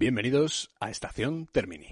Bienvenidos a Estación Termini.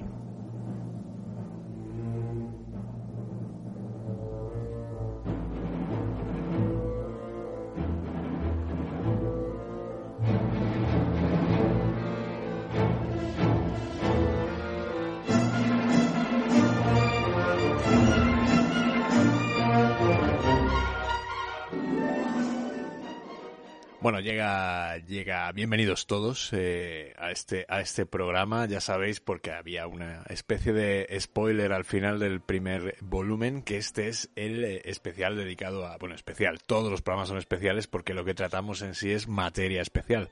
Bueno, llega, llega, bienvenidos todos eh, a este, a este programa, ya sabéis, porque había una especie de spoiler al final del primer volumen, que este es el eh, especial dedicado a, bueno, especial, todos los programas son especiales porque lo que tratamos en sí es materia especial.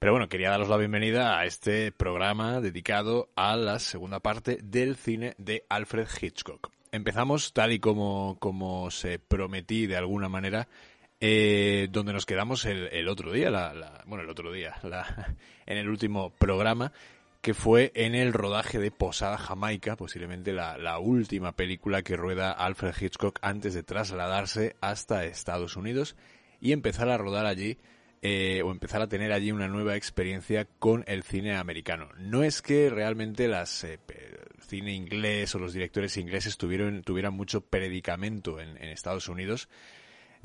Pero bueno, quería daros la bienvenida a este programa dedicado a la segunda parte del cine de Alfred Hitchcock. Empezamos tal y como, como se prometí de alguna manera eh, donde nos quedamos el, otro día, la, bueno, el otro día, la, en el último programa, que fue en el rodaje de Posada Jamaica, posiblemente la, última película que rueda Alfred Hitchcock antes de trasladarse hasta Estados Unidos y empezar a rodar allí eh, o empezar a tener allí una nueva experiencia con el cine americano. No es que realmente las eh, cine inglés o los directores ingleses tuvieron, tuvieran mucho predicamento en Estados Unidos,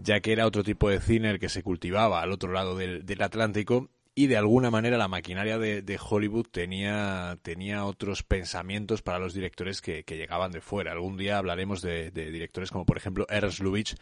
ya que era otro tipo de cine el que se cultivaba al otro lado del, Atlántico y de alguna manera la maquinaria de, Hollywood tenía, tenía otros pensamientos para los directores que, llegaban de fuera. Algún día hablaremos de, directores como por ejemplo Ernst Lubitsch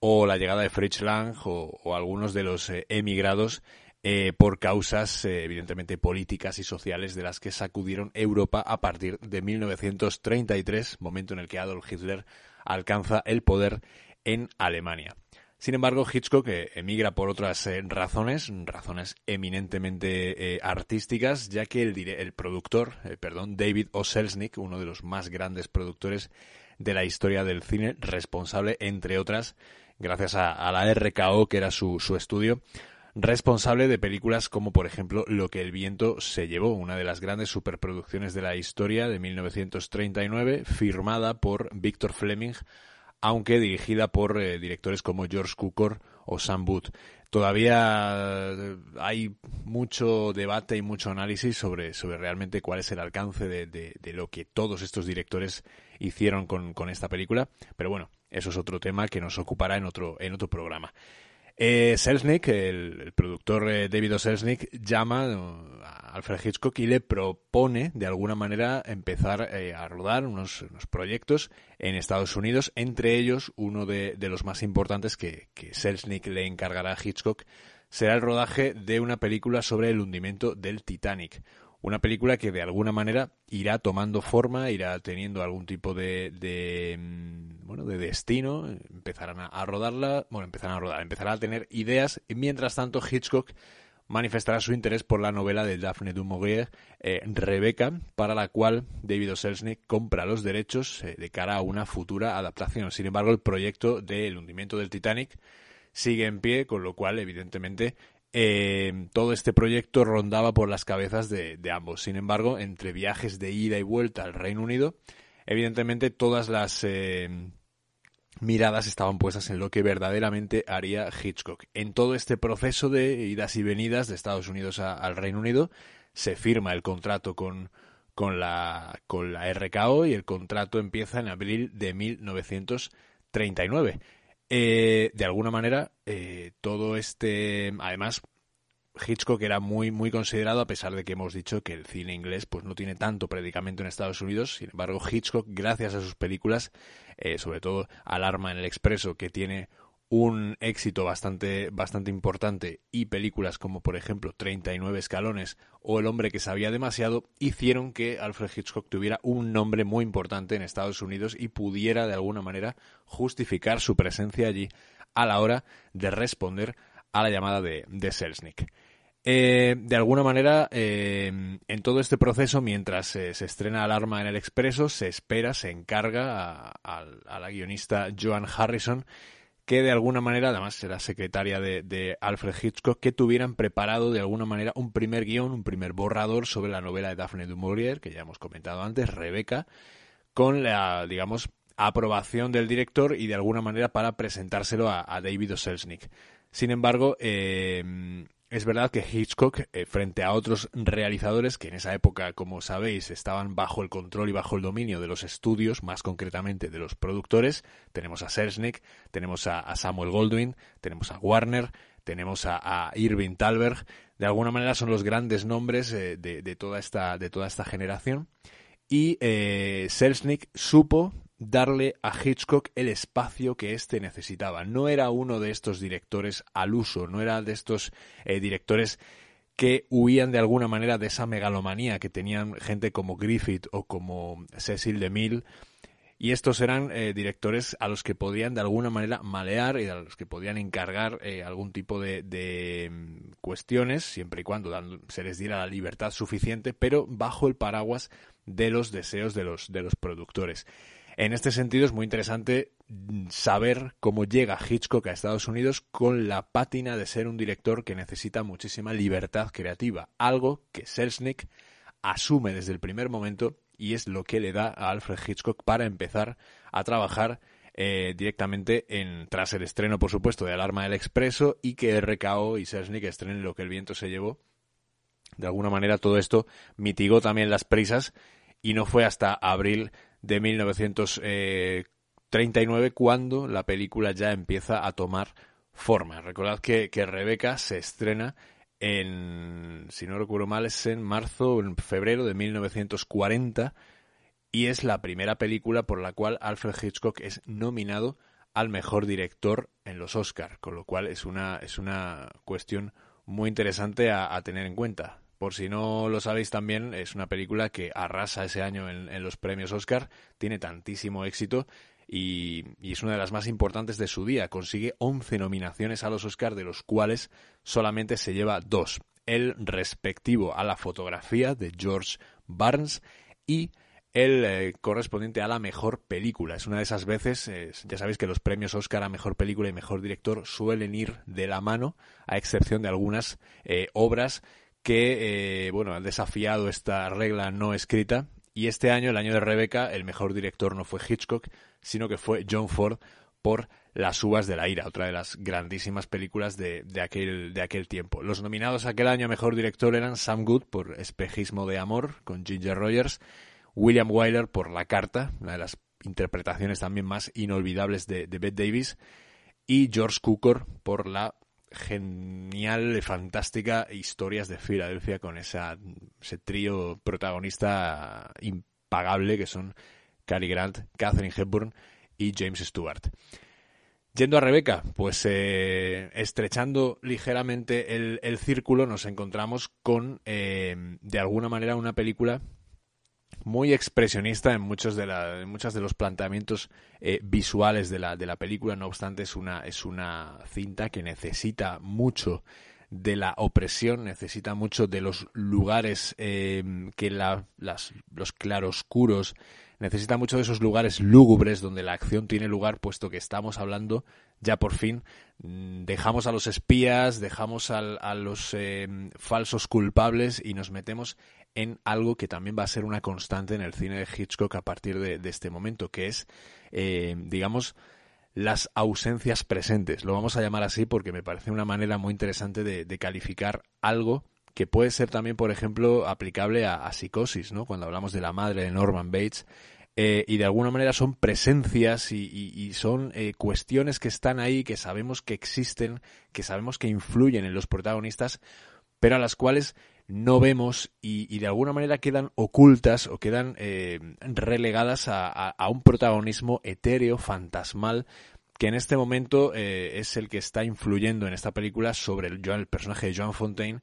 o la llegada de Fritz Lang o, algunos de los eh, emigrados eh, por causas eh, evidentemente políticas y sociales de las que sacudieron Europa a partir de 1933, momento en el que Adolf Hitler alcanza el poder en Alemania. Sin embargo, Hitchcock eh, emigra por otras eh, razones, razones eminentemente eh, artísticas, ya que el, productor, perdón, David O. Selznick, uno de los más grandes productores de la historia del cine, responsable, entre otras, gracias a, la RKO, que era su, su estudio, responsable de películas como por ejemplo Lo que el viento se llevó, una de las grandes superproducciones de la historia de 1939, firmada por Victor Fleming, aunque dirigida por eh, directores como George Cukor o Sam Booth. Todavía eh, hay mucho debate y mucho análisis sobre, sobre realmente cuál es el alcance de, de, lo que todos estos directores hicieron con, con, esta película, pero bueno, eso es otro tema que nos ocupará en otro, en otro programa. Eh, Selznick, el, productor eh, David. Selznick, llama uh, a Alfred Hitchcock y le propone, de alguna manera, empezar eh, a rodar unos, proyectos en Estados Unidos, entre ellos uno de, los más importantes que, que Selznick le encargará a Hitchcock será el rodaje de una película sobre el hundimiento del Titanic, una película que de alguna manera irá tomando forma, irá teniendo algún tipo de, de mm, bueno, de destino, empezarán a, rodarla, bueno, empezarán a rodar, empezará a tener ideas. Y mientras tanto Hitchcock manifestará su interés por la novela de Daphne du Maurier, eh, Rebecca, para la cual David O. Selznick compra los derechos eh, de cara a una futura adaptación. Sin embargo, el proyecto del hundimiento del Titanic sigue en pie, con lo cual, evidentemente, eh, todo este proyecto rondaba por las cabezas de, ambos. Sin embargo, entre viajes de ida y vuelta al Reino Unido, evidentemente todas las eh, miradas estaban puestas en lo que verdaderamente haría Hitchcock. En todo este proceso de idas y venidas de Estados Unidos al Reino Unido, se firma el contrato con, con, la, con la RKO y el contrato empieza en abril de 1939. Eh, de alguna manera, eh, todo este, además, Hitchcock era muy muy considerado a pesar de que hemos dicho que el cine inglés pues no tiene tanto predicamento en Estados Unidos sin embargo Hitchcock gracias a sus películas eh, sobre todo Alarma en el Expreso que tiene un éxito bastante bastante importante y películas como por ejemplo 39 escalones o El hombre que sabía demasiado hicieron que Alfred Hitchcock tuviera un nombre muy importante en Estados Unidos y pudiera de alguna manera justificar su presencia allí a la hora de responder a la llamada de, de Selznick. Eh, de alguna manera, eh, en todo este proceso, mientras se estrena Alarma en el Expreso, se espera, se encarga a, la guionista Joan Harrison que de alguna manera, además era secretaria de, Alfred Hitchcock, que tuvieran preparado de alguna manera un primer guion, un primer borrador sobre la novela de Daphne du Maurier, que ya hemos comentado antes, Rebeca, con la, digamos, aprobación del director y de alguna manera para presentárselo a, David O. Selznick. Sin embargo, eh, es verdad que Hitchcock, eh, frente a otros realizadores que en esa época, como sabéis, estaban bajo el control y bajo el dominio de los estudios, más concretamente de los productores, tenemos a Selznick, tenemos a, Samuel Goldwyn, tenemos a Warner, tenemos a, Irving Thalberg, de alguna manera son los grandes nombres eh, de, toda esta, de toda esta generación. Y eh, Selznick supo darle a Hitchcock el espacio que éste necesitaba. No era uno de estos directores al uso, no era de estos eh, directores que huían de alguna manera de esa megalomanía que tenían gente como Griffith o como Cecil DeMille. Y estos eran eh, directores a los que podían de alguna manera malear y a los que podían encargar eh, algún tipo de, mm, cuestiones, siempre y cuando se les diera la libertad suficiente, pero bajo el paraguas de los deseos de los, de los productores. En este sentido es muy interesante saber cómo llega Hitchcock a Estados Unidos con la pátina de ser un director que necesita muchísima libertad creativa, algo que Selznick asume desde el primer momento y es lo que le da a Alfred Hitchcock para empezar a trabajar eh, directamente en, tras el estreno, por supuesto, de Alarma del Expreso y que RKO y Selznick estrenen lo que el viento se llevó. De alguna manera todo esto mitigó también las prisas y no fue hasta abril de 1939 cuando la película ya empieza a tomar forma. Recordad que, que Rebeca se estrena en, si no recuerdo mal, es en marzo o en febrero de 1940 y es la primera película por la cual Alfred Hitchcock es nominado al mejor director en los Oscar, con lo cual es una, es una cuestión muy interesante a tener en cuenta. Por si no lo sabéis también, es una película que arrasa ese año en, los premios Oscar, tiene tantísimo éxito y, es una de las más importantes de su día. Consigue 11 nominaciones a los Oscar, de los cuales solamente se lleva dos. El respectivo a la fotografía de George Barnes y el eh, correspondiente a la mejor película. Es una de esas veces, ya sabéis que los premios Oscar a mejor película y mejor director suelen ir de la mano, a excepción de algunas eh, obras que, eh, bueno, han desafiado esta regla no escrita. Y este año, el año de Rebeca, el mejor director no fue Hitchcock, sino que fue John Ford por Las uvas de la ira, otra de las grandísimas películas de, aquel, de aquel tiempo. Los nominados aquel año a mejor director eran Sam Good por Espejismo de Amor, con Ginger Rogers, William Wyler por La Carta, una de las interpretaciones también más inolvidables de, de Bette Davis, y George Cukor por La genial, fantástica Historias de Filadelfia con esa, ese trío protagonista impagable que son Cary Grant, Catherine Hepburn y James Stewart. Yendo a Rebeca, pues eh, estrechando ligeramente el, círculo nos encontramos con, eh, de alguna manera, una película muy expresionista en muchos de, la, muchos de los planteamientos eh, visuales de la, de la película. No obstante, es una, es una cinta que necesita mucho de la opresión, necesita mucho de los lugares em, que la, las, los claroscuros, necesita mucho de esos lugares lúgubres donde la acción tiene lugar, puesto que estamos hablando ya por fin, mm, dejamos a los espías, dejamos a los em, falsos culpables y nos metemos en algo que también va a ser una constante en el cine de Hitchcock a partir de, este momento, que es, eh, digamos, las ausencias presentes. Lo vamos a llamar así porque me parece una manera muy interesante de, calificar algo que puede ser también, por ejemplo, aplicable a, psicosis, ¿no? Cuando hablamos de la madre de Norman Bates. Eh, y de alguna manera son presencias y, son eh, cuestiones que están ahí, que sabemos que existen, que sabemos que influyen en los protagonistas, pero a las cuales no vemos y, de alguna manera quedan ocultas o quedan eh, relegadas a, un protagonismo etéreo, fantasmal, que en este momento eh, es el que está influyendo en esta película sobre el, el personaje de Joan Fontaine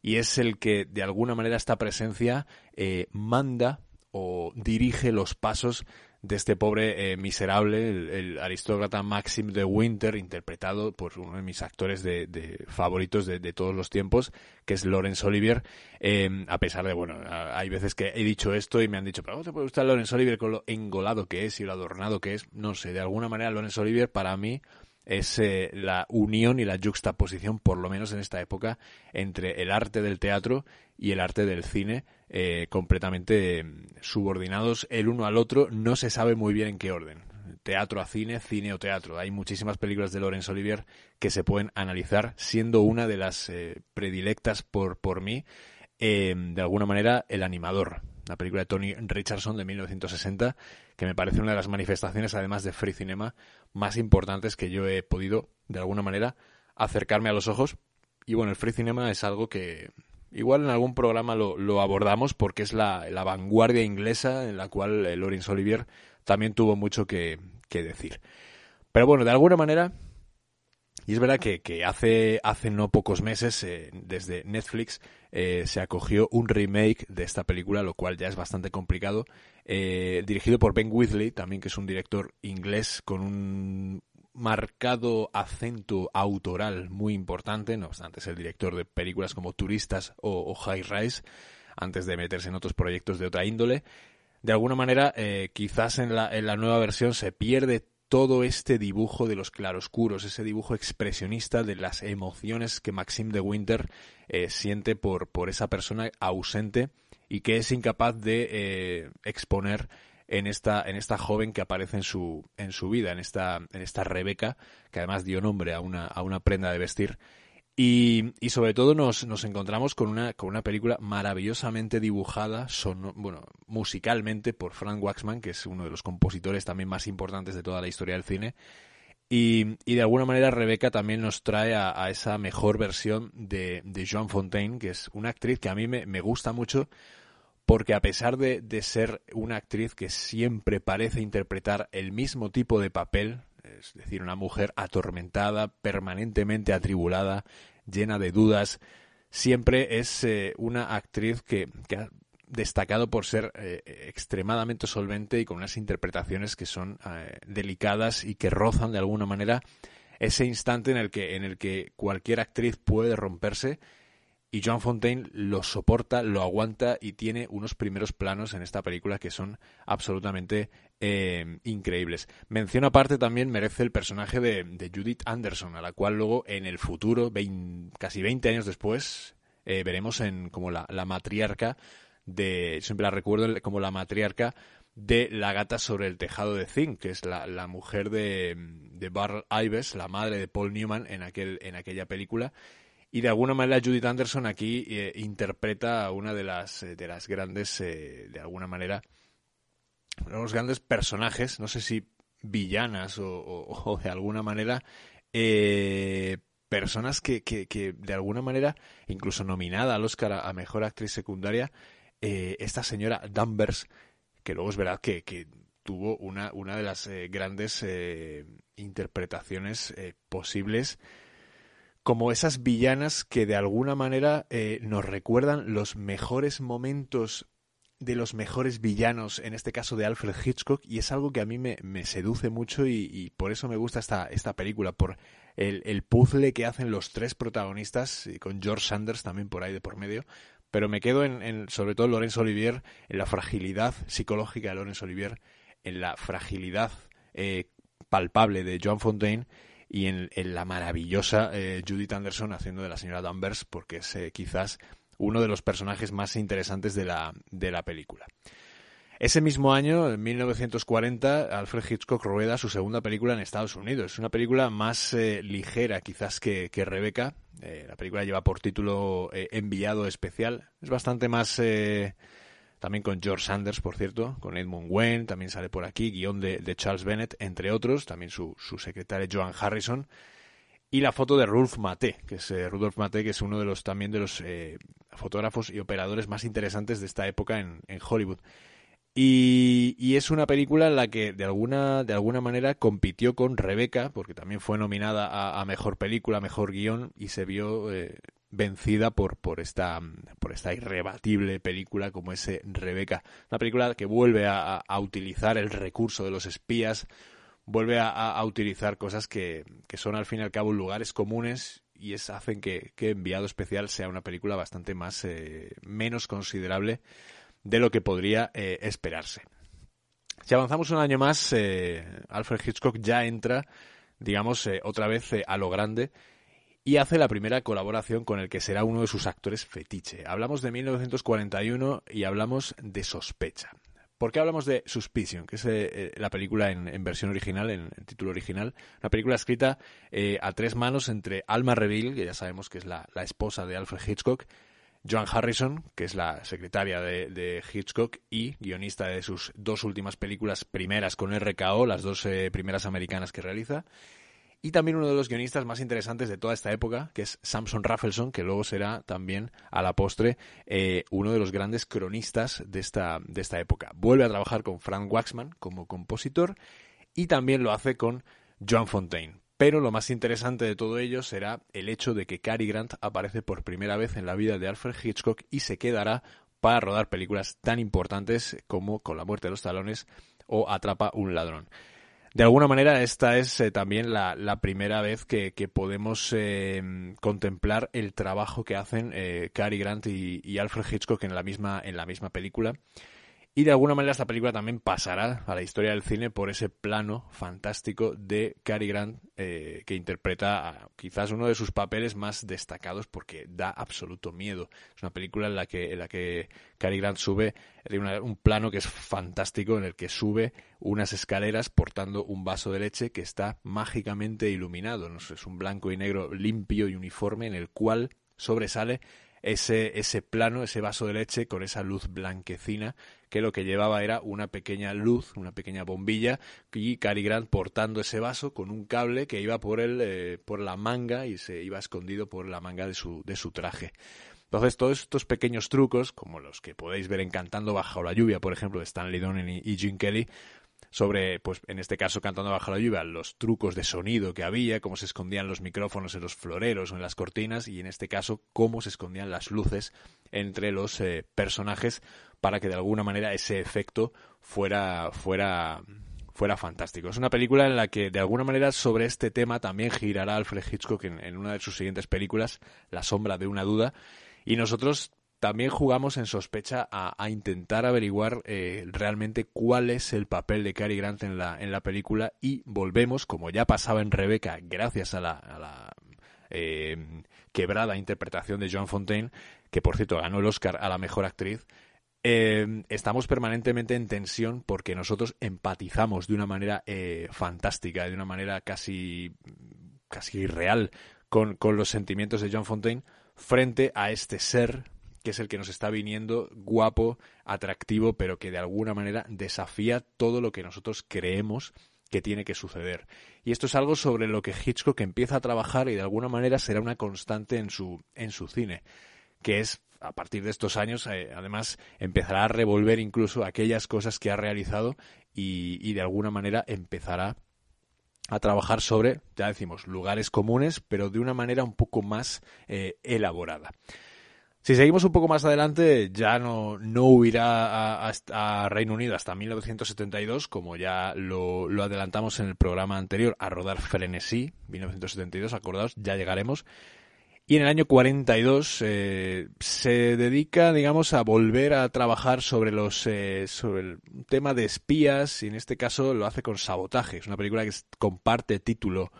y es el que de alguna manera esta presencia eh, manda o dirige los pasos de este pobre eh, miserable, el, aristócrata Maxim de Winter, interpretado por uno de mis actores de, favoritos de, todos los tiempos, que es Laurence Olivier, eh, a pesar de, bueno, hay veces que he dicho esto y me han dicho, pero ¿cómo te puede gustar Laurence Olivier con lo engolado que es y lo adornado que es? No sé, de alguna manera Laurence Olivier para mí es eh, la unión y la juxtaposición, por lo menos en esta época, entre el arte del teatro y el arte del cine, eh, completamente mm, subordinados el uno al otro, no se sabe muy bien en qué orden. teatro a cine, cine o teatro. Hay muchísimas películas de Laurence Olivier que se pueden analizar, siendo una de las eh, predilectas por, por mí, eh, de alguna manera, El animador, la película de Tony Richardson de 1960, que me parece una de las manifestaciones, además de free cinema, más importantes que yo he podido, de alguna manera, acercarme a los ojos. Y bueno, el free cinema es algo que igual en algún programa lo, abordamos porque es la, vanguardia inglesa en la cual Laurence Olivier también tuvo mucho que, decir. Pero bueno, de alguna manera, y es verdad que, hace, hace no pocos meses, eh, desde Netflix, eh, se acogió un remake de esta película, lo cual ya es bastante complicado, dirigido por Ben Wheatley, también que es un director inglés con un marcado acento autoral muy importante, no obstante es el director de películas como Turistas o, High Rise, antes de meterse en otros proyectos de otra índole. De alguna manera, eh, quizás en la, en la nueva versión se pierde todo este dibujo de los claroscuros, ese dibujo expresionista de las emociones que Maxime de Winter eh, siente por esa persona ausente y que es incapaz de eh, exponer en esta, en esta joven que aparece en su, en su vida, en esta, en esta Rebeca, que además dio nombre a una, a una prenda de vestir. Y, y sobre todo nos, nos encontramos con una, con una película maravillosamente dibujada, bueno, musicalmente por Frank Waxman, que es uno de los compositores también más importantes de toda la historia del cine. Y, y de alguna manera Rebeca también nos trae a, esa mejor versión de, de Joan Fontaine, que es una actriz que a mí me, me gusta mucho porque a pesar de, ser una actriz que siempre parece interpretar el mismo tipo de papel, es decir, una mujer atormentada, permanentemente atribulada, llena de dudas, siempre es eh, una actriz que, ha destacado por ser eh, extremadamente solvente y con unas interpretaciones que son eh, delicadas y que rozan de alguna manera ese instante en el que, en el que cualquier actriz puede romperse y Joan Fontaine lo soporta, lo aguanta y tiene unos primeros planos en esta película que son absolutamente eh, increíbles. Mención aparte también merece el personaje de, Judith Anderson, a la cual luego en el futuro, casi 20 años después, veremos en como la, matriarca de, siempre la recuerdo como la matriarca de La gata sobre el tejado de zinc, que es la, mujer de, de Barl Ives, la madre de Paul Newman en, aquel, en aquella película. Y de alguna manera Judith Anderson aquí eh, interpreta a una de las, eh, de las grandes, eh, de alguna manera, uno de los grandes personajes, no sé si villanas o, de alguna manera, personas que, que, de alguna manera, incluso nominada al Oscar a, Mejor Actriz Secundaria, esta señora Danvers, que luego es verdad que, tuvo una, una de las grandes interpretaciones posibles como esas villanas que de alguna manera eh, nos recuerdan los mejores momentos de los mejores villanos, en este caso de Alfred Hitchcock, y es algo que a mí me, seduce mucho y, por eso me gusta esta, esta película, por el, el, puzzle que hacen los tres protagonistas, y con George Sanders también por ahí de por medio, pero me quedo en, sobre todo Laurence Olivier, en la fragilidad psicológica de Laurence Olivier, en la fragilidad eh, palpable de Joan Fontaine, y en, la maravillosa eh, Judith Anderson haciendo de la señora Danvers, porque es eh, quizás uno de los personajes más interesantes de la, de la película. Ese mismo año, en 1940, Alfred Hitchcock rueda su segunda película en Estados Unidos. Es una película más eh, ligera quizás que, que Rebeca. la película lleva por título Enviado Especial. Es bastante más también con George Sanders, por cierto, con Edmund Wayne, también sale por aquí, guion de, Charles Bennett, entre otros, también su, su secretario Joan Harrison, y la foto de Rudolf Mate, que es eh, Rudolf Mate, que es uno de los también de los eh, fotógrafos y operadores más interesantes de esta época en, Hollywood. Y, es una película en la que de alguna, de alguna manera compitió con Rebeca, porque también fue nominada a, mejor película, mejor guion, y se vio eh, vencida por, por, esta, por esta irrebatible película como es Rebeca. Una película que vuelve a, utilizar el recurso de los espías, vuelve a, utilizar cosas que, son al fin y al cabo lugares comunes y es, hacen que, Enviado Especial sea una película bastante más eh, menos considerable de lo que podría eh, esperarse. Si avanzamos un año más, Alfred Hitchcock ya entra, digamos, otra vez a lo grande y hace la primera colaboración con el que será uno de sus actores fetiche. Hablamos de 1941 y hablamos de Sospecha. ¿Por qué hablamos de Suspicion? Que es eh, eh, la película en, versión original, en, título original. Una película escrita eh, a tres manos entre Alma Reville, que ya sabemos que es la, esposa de Alfred Hitchcock, Joan Harrison, que es la secretaria de, Hitchcock y guionista de sus dos últimas películas primeras con RKO, las dos primeras americanas que realiza, y también uno de los guionistas más interesantes de toda esta época, que es Samson Raffleson, que luego será también a la postre eh, uno de los grandes cronistas de esta, de esta época. Vuelve a trabajar con Frank Waxman como compositor y también lo hace con John Fontaine. Pero lo más interesante de todo ello será el hecho de que Cary Grant aparece por primera vez en la vida de Alfred Hitchcock y se quedará para rodar películas tan importantes como Con la muerte de los talones o Atrapa un ladrón. De alguna manera esta es eh, también la, primera vez que, podemos eh, contemplar el trabajo que hacen eh, Cary Grant y, y, Alfred Hitchcock en la misma en la misma película y de alguna manera esta película también pasará a la historia del cine por ese plano fantástico de Cary Grant, eh, que interpreta quizás uno de sus papeles más destacados porque da absoluto miedo. Es una película en la que, en la que Cary Grant sube, un plano que es fantástico, en el que sube unas escaleras portando un vaso de leche que está mágicamente iluminado. ¿no? Es un blanco y negro limpio y uniforme en el cual sobresale ese, ese plano, ese vaso de leche con esa luz blanquecina que lo que llevaba era una pequeña luz, una pequeña bombilla y Cary Grant portando ese vaso con un cable que iba por, el, eh, por la manga y se iba escondido por la manga de su, de su traje. Entonces, todos estos pequeños trucos, como los que podéis ver en Cantando bajo la lluvia, por ejemplo, de Stanley Donen y, Jim Kelly, sobre, pues en este caso cantando bajo la lluvia, los trucos de sonido que había, cómo se escondían los micrófonos en los floreros o en las cortinas y en este caso cómo se escondían las luces entre los eh, personajes para que de alguna manera ese efecto fuera, fuera, fuera fantástico. Es una película en la que de alguna manera sobre este tema también girará Alfred Hitchcock en una de sus siguientes películas, La sombra de una duda, y nosotros también jugamos en sospecha a, intentar averiguar eh, realmente cuál es el papel de Cary Grant en la, en la película y volvemos, como ya pasaba en Rebecca, gracias a la, eh, quebrada interpretación de Joan Fontaine, que por cierto ganó el Oscar a la mejor actriz, eh, estamos permanentemente en tensión porque nosotros empatizamos de una manera fantástica, de una manera casi, casi irreal con, con los sentimientos de John Fontaine frente a este ser que es el que nos está viniendo guapo, atractivo, pero que de alguna manera desafía todo lo que nosotros creemos que tiene que suceder. Y esto es algo sobre lo que Hitchcock empieza a trabajar y de alguna manera será una constante en su, en su cine, que es a partir de estos años, eh, además, empezará a revolver incluso aquellas cosas que ha realizado y, de alguna manera empezará a trabajar sobre, ya decimos, lugares comunes, pero de una manera un poco más eh, elaborada. Si seguimos un poco más adelante, ya no, no huirá a, Reino Unido hasta 1972, como ya lo, adelantamos en el programa anterior, a rodar Frenesí, 1972, acordaos, ya llegaremos. Y en el año 42 eh, se dedica, digamos, a volver a trabajar sobre los eh, sobre el tema de espías y en este caso lo hace con Sabotaje. Es una película que comparte título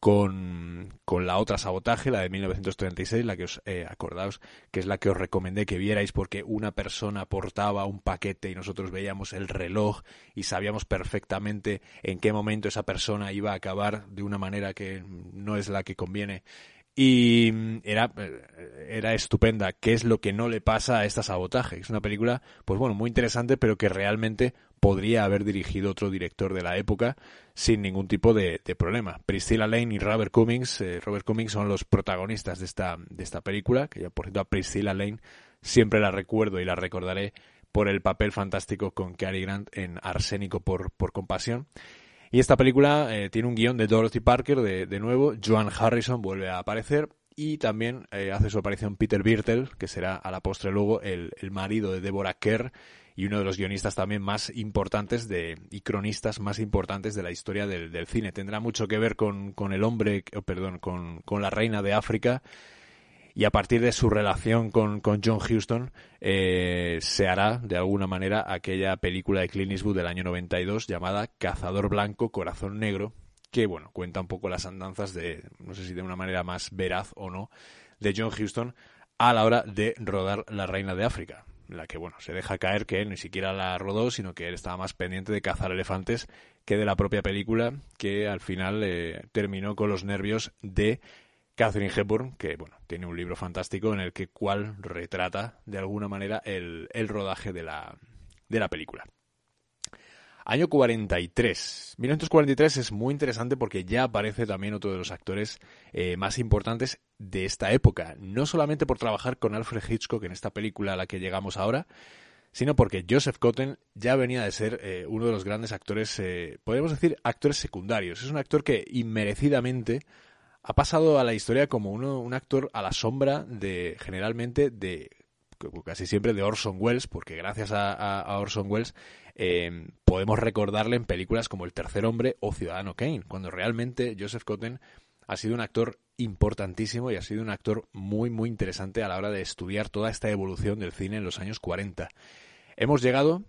con, con, la otra sabotaje, la de 1936, la que os eh, acordaos que es la que os recomendé que vierais porque una persona portaba un paquete y nosotros veíamos el reloj y sabíamos perfectamente en qué momento esa persona iba a acabar de una manera que no es la que conviene y mm, era, eh, era estupenda. ¿Qué es lo que no le pasa a esta sabotaje? Es una película, pues bueno, muy interesante, pero que realmente podría haber dirigido otro director de la época sin ningún tipo de, problema. Priscilla Lane y Robert Cummings, eh, Robert Cummings son los protagonistas de esta, de esta película, que ya por cierto a Priscilla Lane siempre la recuerdo y la recordaré por el papel fantástico con Cary Grant en Arsénico por, por compasión. Y esta película eh, tiene un guion de Dorothy Parker, de, de, nuevo, Joan Harrison vuelve a aparecer y también eh, hace su aparición Peter Birtel, que será a la postre luego el, el, marido de Deborah Kerr y uno de los guionistas también más importantes de, y cronistas más importantes de la historia del, cine. Tendrá mucho que ver con, con el hombre, perdón, con, con la reina de África y a partir de su relación con, con John Huston eh, se hará de alguna manera aquella película de Clint Eastwood del año 92 llamada Cazador Blanco, Corazón Negro, que bueno, cuenta un poco las andanzas de, no sé si de una manera más veraz o no, de John Huston a la hora de rodar La Reina de África. La que, bueno, se deja caer que él ni siquiera la rodó, sino que él estaba más pendiente de cazar elefantes que de la propia película, que al final eh, terminó con los nervios de Catherine Hepburn, que, bueno, tiene un libro fantástico en el que cual retrata, de alguna manera, el, el rodaje de la, de la película. Año 43. 1943 es muy interesante porque ya aparece también otro de los actores eh, más importantes de esta época. No solamente por trabajar con Alfred Hitchcock en esta película a la que llegamos ahora, sino porque Joseph Cotten ya venía de ser eh, uno de los grandes actores, eh, podemos decir, actores secundarios. Es un actor que inmerecidamente ha pasado a la historia como uno, un actor a la sombra de, generalmente, de casi siempre de Orson Welles, porque gracias a, Orson Welles eh, podemos recordarle en películas como El Tercer Hombre o Ciudadano Kane, cuando realmente Joseph Cotten ha sido un actor importantísimo y ha sido un actor muy, muy interesante a la hora de estudiar toda esta evolución del cine en los años 40. Hemos llegado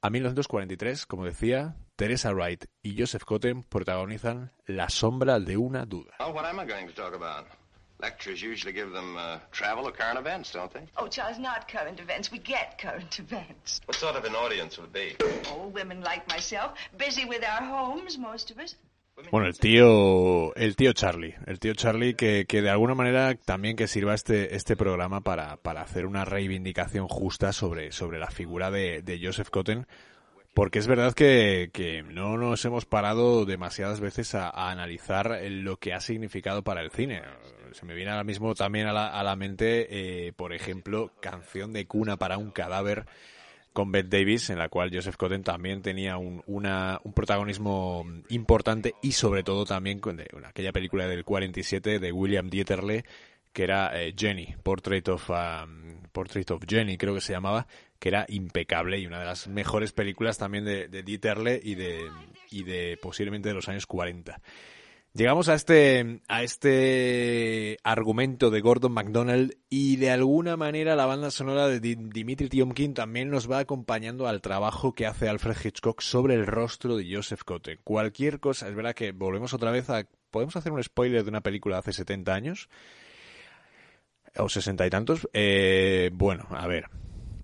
a 1943, como decía, Teresa Wright y Joseph Cotten protagonizan La sombra de una duda. Lectures usually give them uh, travel or current events, don't they? Oh, Charles, not current events. We get current events. What sort of an audience will it be? Oh, women like myself, busy with our homes, most of us. Bueno, el tío, el tío Charlie, el tío Charlie que, que de alguna manera también que sirva este, este programa para, para hacer una reivindicación justa sobre, sobre la figura de, de Joseph Cotten, porque es verdad que, no nos hemos parado demasiadas veces a, analizar lo que ha significado para el cine. Se me viene ahora mismo también a la, mente, eh, por ejemplo, Canción de cuna para un cadáver con Bette Davis, en la cual Joseph Cotten también tenía un, una, un protagonismo importante y sobre todo también con aquella película del 47 de William Dieterle, que era eh, Jenny, Portrait of, um, Portrait of Jenny creo que se llamaba, que era impecable y una de las mejores películas también de, Dieterle y de, y de posiblemente de los años 40. Llegamos a este, a este argumento de Gordon MacDonald y de alguna manera la banda sonora de Dimitri Tiomkin también nos va acompañando al trabajo que hace Alfred Hitchcock sobre el rostro de Joseph Cotten. Cualquier cosa, es verdad que volvemos otra vez a... ¿Podemos hacer un spoiler de una película de hace 70 años? ¿O 60 y tantos? Eh, bueno, a ver,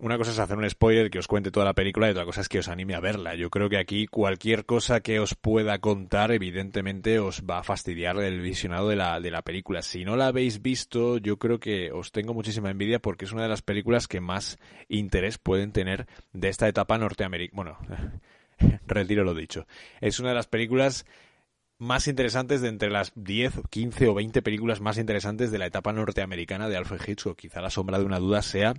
una cosa es hacer un spoiler que os cuente toda la película y otra cosa es que os anime a verla. Yo creo que aquí cualquier cosa que os pueda contar, evidentemente, os va a fastidiar el visionado de la, de la película. Si no la habéis visto, yo creo que os tengo muchísima envidia porque es una de las películas que más interés pueden tener de esta etapa norteamericana. Bueno, retiro lo dicho. Es una de las películas más interesantes de entre las 10, 15 o 20 películas más interesantes de la etapa norteamericana de Alfred Hitchcock. Quizá la sombra de una duda sea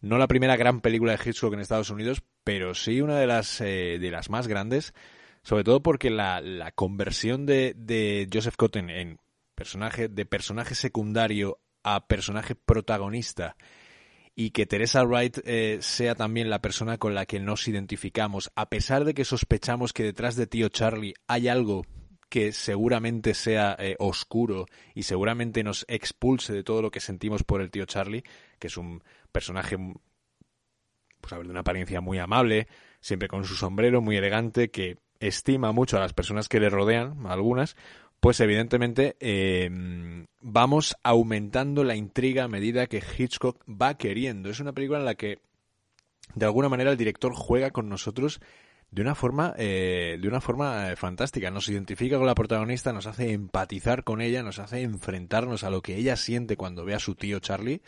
no la primera gran película de Hitchcock en Estados Unidos, pero sí una de las, eh, de las más grandes, sobre todo porque la, la conversión de, de Joseph Cotten en personaje, de personaje secundario a personaje protagonista y que Teresa Wright eh, sea también la persona con la que nos identificamos, a pesar de que sospechamos que detrás de Tío Charlie hay algo que seguramente sea eh, oscuro y seguramente nos expulse de todo lo que sentimos por el tío Charlie, que es un personaje pues a ver, de una apariencia muy amable, siempre con su sombrero, muy elegante, que estima mucho a las personas que le rodean, algunas, pues evidentemente em, vamos aumentando la intriga a medida que Hitchcock va queriendo. Es una película en la que de alguna manera el director juega con nosotros de una forma eh, de una forma eh, fantástica nos identifica con la protagonista nos hace empatizar con ella nos hace enfrentarnos a lo que ella siente cuando ve a su tío Charlie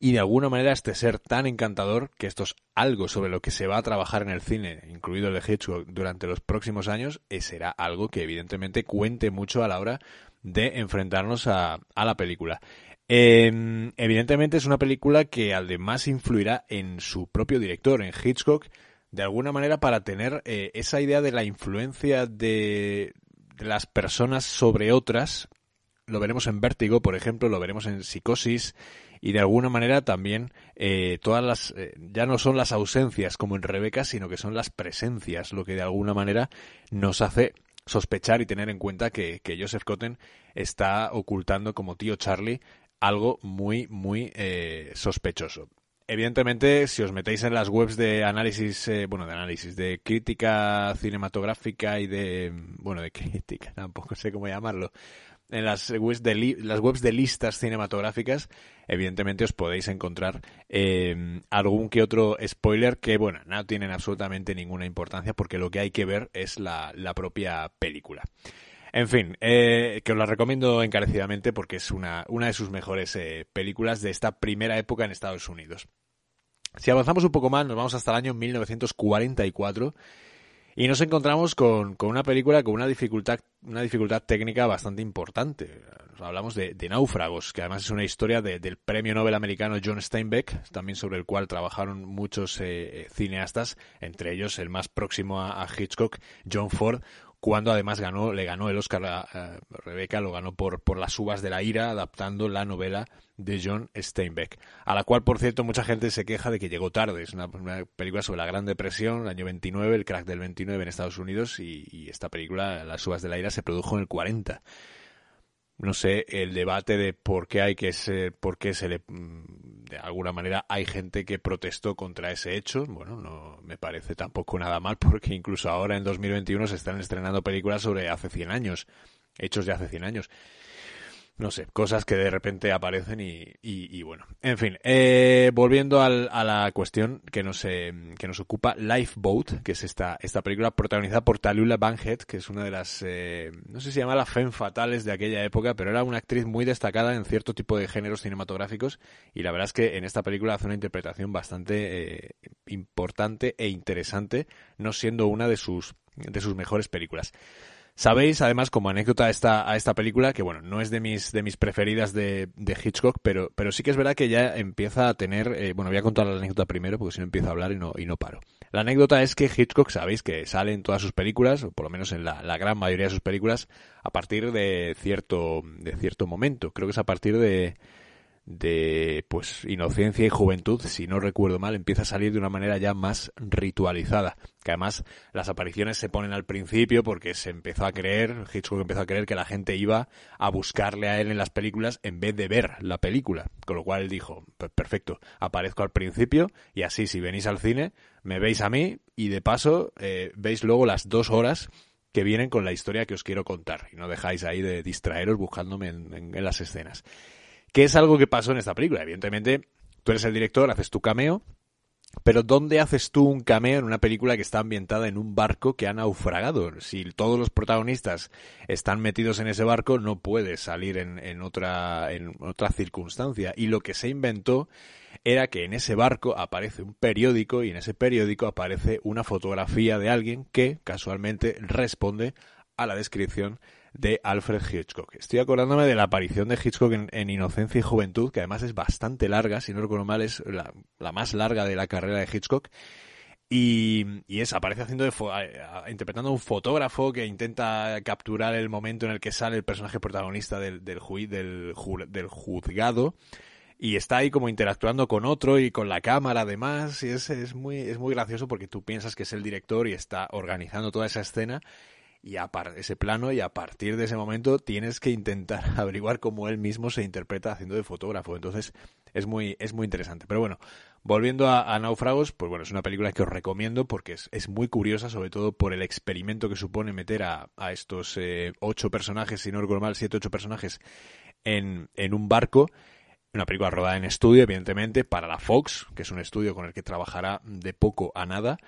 y de alguna manera este ser tan encantador, que esto es algo sobre lo que se va a trabajar en el cine, incluido el de Hitchcock, durante los próximos años, eh, será algo que evidentemente cuente mucho a la hora de enfrentarnos a, a la película. Em, evidentemente es una película que además influirá en su propio director, en Hitchcock, de alguna manera para tener eh, esa idea de la influencia de, las personas sobre otras. Lo veremos en Vértigo, por ejemplo, lo veremos en Psicosis, y de alguna manera también eh, todas las eh, ya no son las ausencias como en Rebeca sino que son las presencias lo que de alguna manera nos hace sospechar y tener en cuenta que, que Joseph Cotten está ocultando como tío Charlie algo muy muy eh, sospechoso evidentemente si os metéis en las webs de análisis bueno de análisis de crítica cinematográfica y de bueno de crítica tampoco sé cómo llamarlo en las webs de, las webs de listas cinematográficas, evidentemente os podéis encontrar em, algún que otro spoiler que, bueno, no tienen absolutamente ninguna importancia porque lo que hay que ver es la, la propia película. En fin, eh, que os la recomiendo encarecidamente porque es una, una de sus mejores eh, películas de esta primera época en Estados Unidos. Si avanzamos un poco más, nos vamos hasta el año 1944 y nos encontramos con, una película con una dificultad, una dificultad técnica bastante importante. Hablamos de, Náufragos, que además es una historia del premio Nobel americano John Steinbeck, también sobre el cual trabajaron muchos eh, cineastas, entre ellos el más próximo a Hitchcock, John Ford, cuando además ganó, le ganó el Oscar a, Rebeca, lo ganó por, por Las uvas de la ira, adaptando la novela de John Steinbeck, a la cual, por cierto, mucha gente se queja de que llegó tarde. Es una, película sobre la Gran Depresión, el año 29, el crack del 29 en Estados Unidos, y, y esta película, Las uvas de la ira, se produjo en el 40 no sé, el debate de por qué hay que ser, por qué se le, mm, de alguna manera hay gente que protestó contra ese hecho. Bueno, no me parece tampoco nada mal porque incluso ahora en 2021 se están estrenando películas sobre hace 100 años, hechos de hace 100 años no sé, cosas que de repente aparecen y, y, bueno. En fin, eh, volviendo al, a la cuestión que nos, eh, que nos ocupa, Lifeboat, que es esta, esta película protagonizada por Talula Bankhead, que es una de las, eh, no sé si se llama la femme fatales de aquella época, pero era una actriz muy destacada en cierto tipo de géneros cinematográficos y la verdad es que en esta película hace una interpretación bastante eh, importante e interesante, no siendo una de sus, de sus mejores películas. Sabéis, además, como anécdota a esta, a esta película, que bueno, no es de mis, de mis preferidas de, de Hitchcock, pero, pero sí que es verdad que ya empieza a tener, eh, bueno, voy a contar la anécdota primero, porque si no empiezo a hablar y no, y no paro. La anécdota es que Hitchcock, sabéis que sale en todas sus películas, o por lo menos en la, la gran mayoría de sus películas, a partir de cierto, de cierto momento. Creo que es a partir de, de pues inocencia y juventud, si no recuerdo mal, empieza a salir de una manera ya más ritualizada. Que además las apariciones se ponen al principio porque se empezó a creer, Hitchcock empezó a creer que la gente iba a buscarle a él en las películas en vez de ver la película. Con lo cual él dijo, perfecto, aparezco al principio y así si venís al cine, me veis a mí y de paso eh, veis luego las dos horas que vienen con la historia que os quiero contar y no dejáis ahí de distraeros buscándome en las escenas que es algo que pasó en esta película. Evidentemente, tú eres el director, haces tu cameo, pero ¿dónde haces tú un cameo en una película que está ambientada en un barco que ha naufragado? Si todos los protagonistas están metidos en ese barco, no puedes salir en, en, otra, en otra circunstancia. Y lo que se inventó era que en ese barco aparece un periódico y en ese periódico aparece una fotografía de alguien que casualmente responde a la descripción de Alfred Hitchcock. Estoy acordándome de la aparición de Hitchcock en, Inocencia y Juventud, que además es bastante larga, si no recuerdo mal, es la, más larga de la carrera de Hitchcock. Y, es, aparece haciendo de, interpretando a un fotógrafo que intenta capturar el momento en el que sale el personaje protagonista del, del, del, del juzgado y está ahí como interactuando con otro y con la cámara además y es, es muy es muy gracioso porque tú piensas que es el director y está organizando toda esa escena y a ese plano y a partir de ese momento tienes que intentar averiguar cómo él mismo se interpreta haciendo de fotógrafo. Entonces es muy, es muy interesante. Pero bueno, volviendo a, Náufragos, pues bueno, es una película que os recomiendo porque es, es, muy curiosa, sobre todo por el experimento que supone meter a, a estos eh, ocho personajes, si no recuerdo mal, siete, ocho personajes en, en un barco. Una película rodada en estudio, evidentemente, para la Fox, que es un estudio con el que trabajará de poco a nada.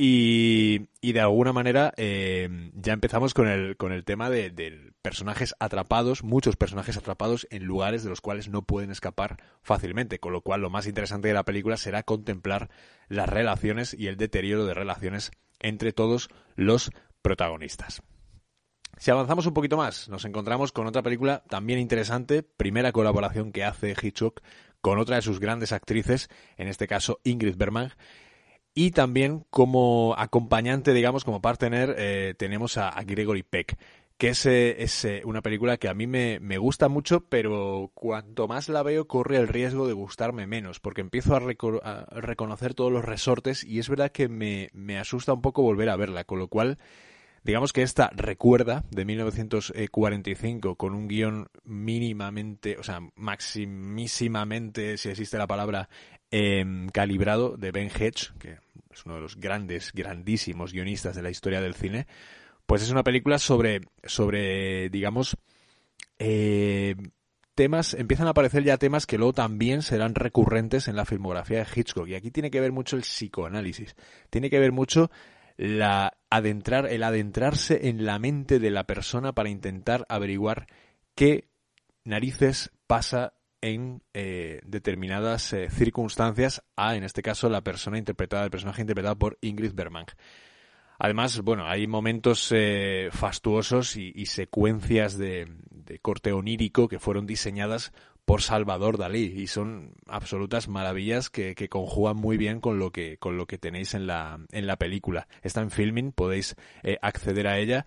Y, y, de alguna manera eh, ya empezamos con el, con el tema de, personajes atrapados, muchos personajes atrapados en lugares de los cuales no pueden escapar fácilmente, con lo cual lo más interesante de la película será contemplar las relaciones y el deterioro de relaciones entre todos los protagonistas. Si avanzamos un poquito más, nos encontramos con otra película también interesante, primera colaboración que hace Hitchcock con otra de sus grandes actrices, en este caso Ingrid Bergman, y también como acompañante, digamos, como partner, eh, tenemos a, Gregory Peck, que es, eh, es eh, una película que a mí me, me, gusta mucho, pero cuanto más la veo corre el riesgo de gustarme menos, porque empiezo a, reconocer todos los resortes y es verdad que me, me, asusta un poco volver a verla, con lo cual digamos que esta recuerda de 1945 con un guion mínimamente, o sea, maximísimamente, si existe la palabra, em, calibrado de Ben Hedge, que es uno de los grandes, grandísimos guionistas de la historia del cine, pues es una película sobre, sobre digamos, eh, temas, empiezan a aparecer ya temas que luego también serán recurrentes en la filmografía de Hitchcock. Y aquí tiene que ver mucho el psicoanálisis. Tiene que ver mucho la adentrar, el adentrarse en la mente de la persona para intentar averiguar qué narices pasa en eh, determinadas eh, circunstancias a, en este caso, la persona interpretada, el personaje interpretado por Ingrid Bergman. Además, bueno, hay momentos eh, fastuosos y, secuencias de, corte onírico que fueron diseñadas por Salvador Dalí y son absolutas maravillas que, conjugan muy bien con lo que con lo que tenéis en la en la película. Está en filming, podéis eh, acceder a ella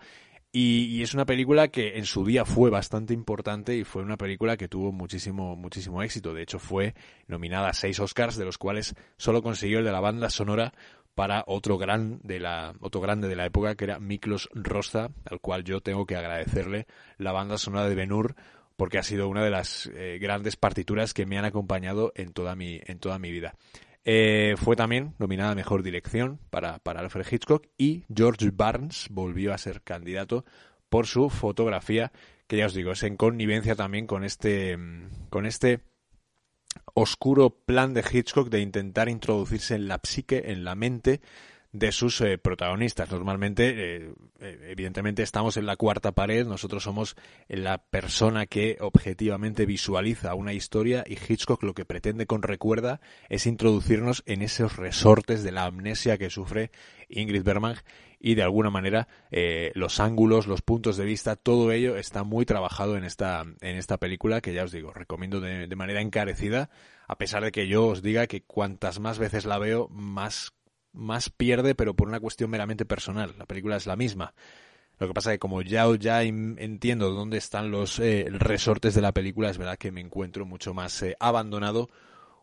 y, es una película que en su día fue bastante importante y fue una película que tuvo muchísimo, muchísimo éxito. De hecho, fue nominada a seis Oscars, de los cuales solo consiguió el de la banda sonora para otro gran de la otro grande de la época que era Miklos Rosta, al cual yo tengo que agradecerle la banda sonora de Benur porque ha sido una de las eh, grandes partituras que me han acompañado en toda mi en toda mi vida. Eh, fue también nominada Mejor Dirección para, para Alfred Hitchcock y George Barnes volvió a ser candidato por su fotografía, que ya os digo, es en connivencia también con este, con este oscuro plan de Hitchcock de intentar introducirse en la psique, en la mente de sus eh, protagonistas. Normalmente, eh, eh, evidentemente, estamos en la cuarta pared, nosotros somos la persona que objetivamente visualiza una historia y Hitchcock lo que pretende con Recuerda es introducirnos en esos resortes de la amnesia que sufre Ingrid Bergman y de alguna manera los ángulos, los puntos de vista, todo ello está muy trabajado en esta, en esta película que ya os digo, recomiendo de manera encarecida, a pesar de que yo os diga que cuantas más veces la veo, más más pierde, pero por una cuestión meramente personal. La película es la misma. Lo que pasa es que como ya, ya entiendo dónde están los eh, resortes de la película, es verdad que me encuentro mucho más eh, abandonado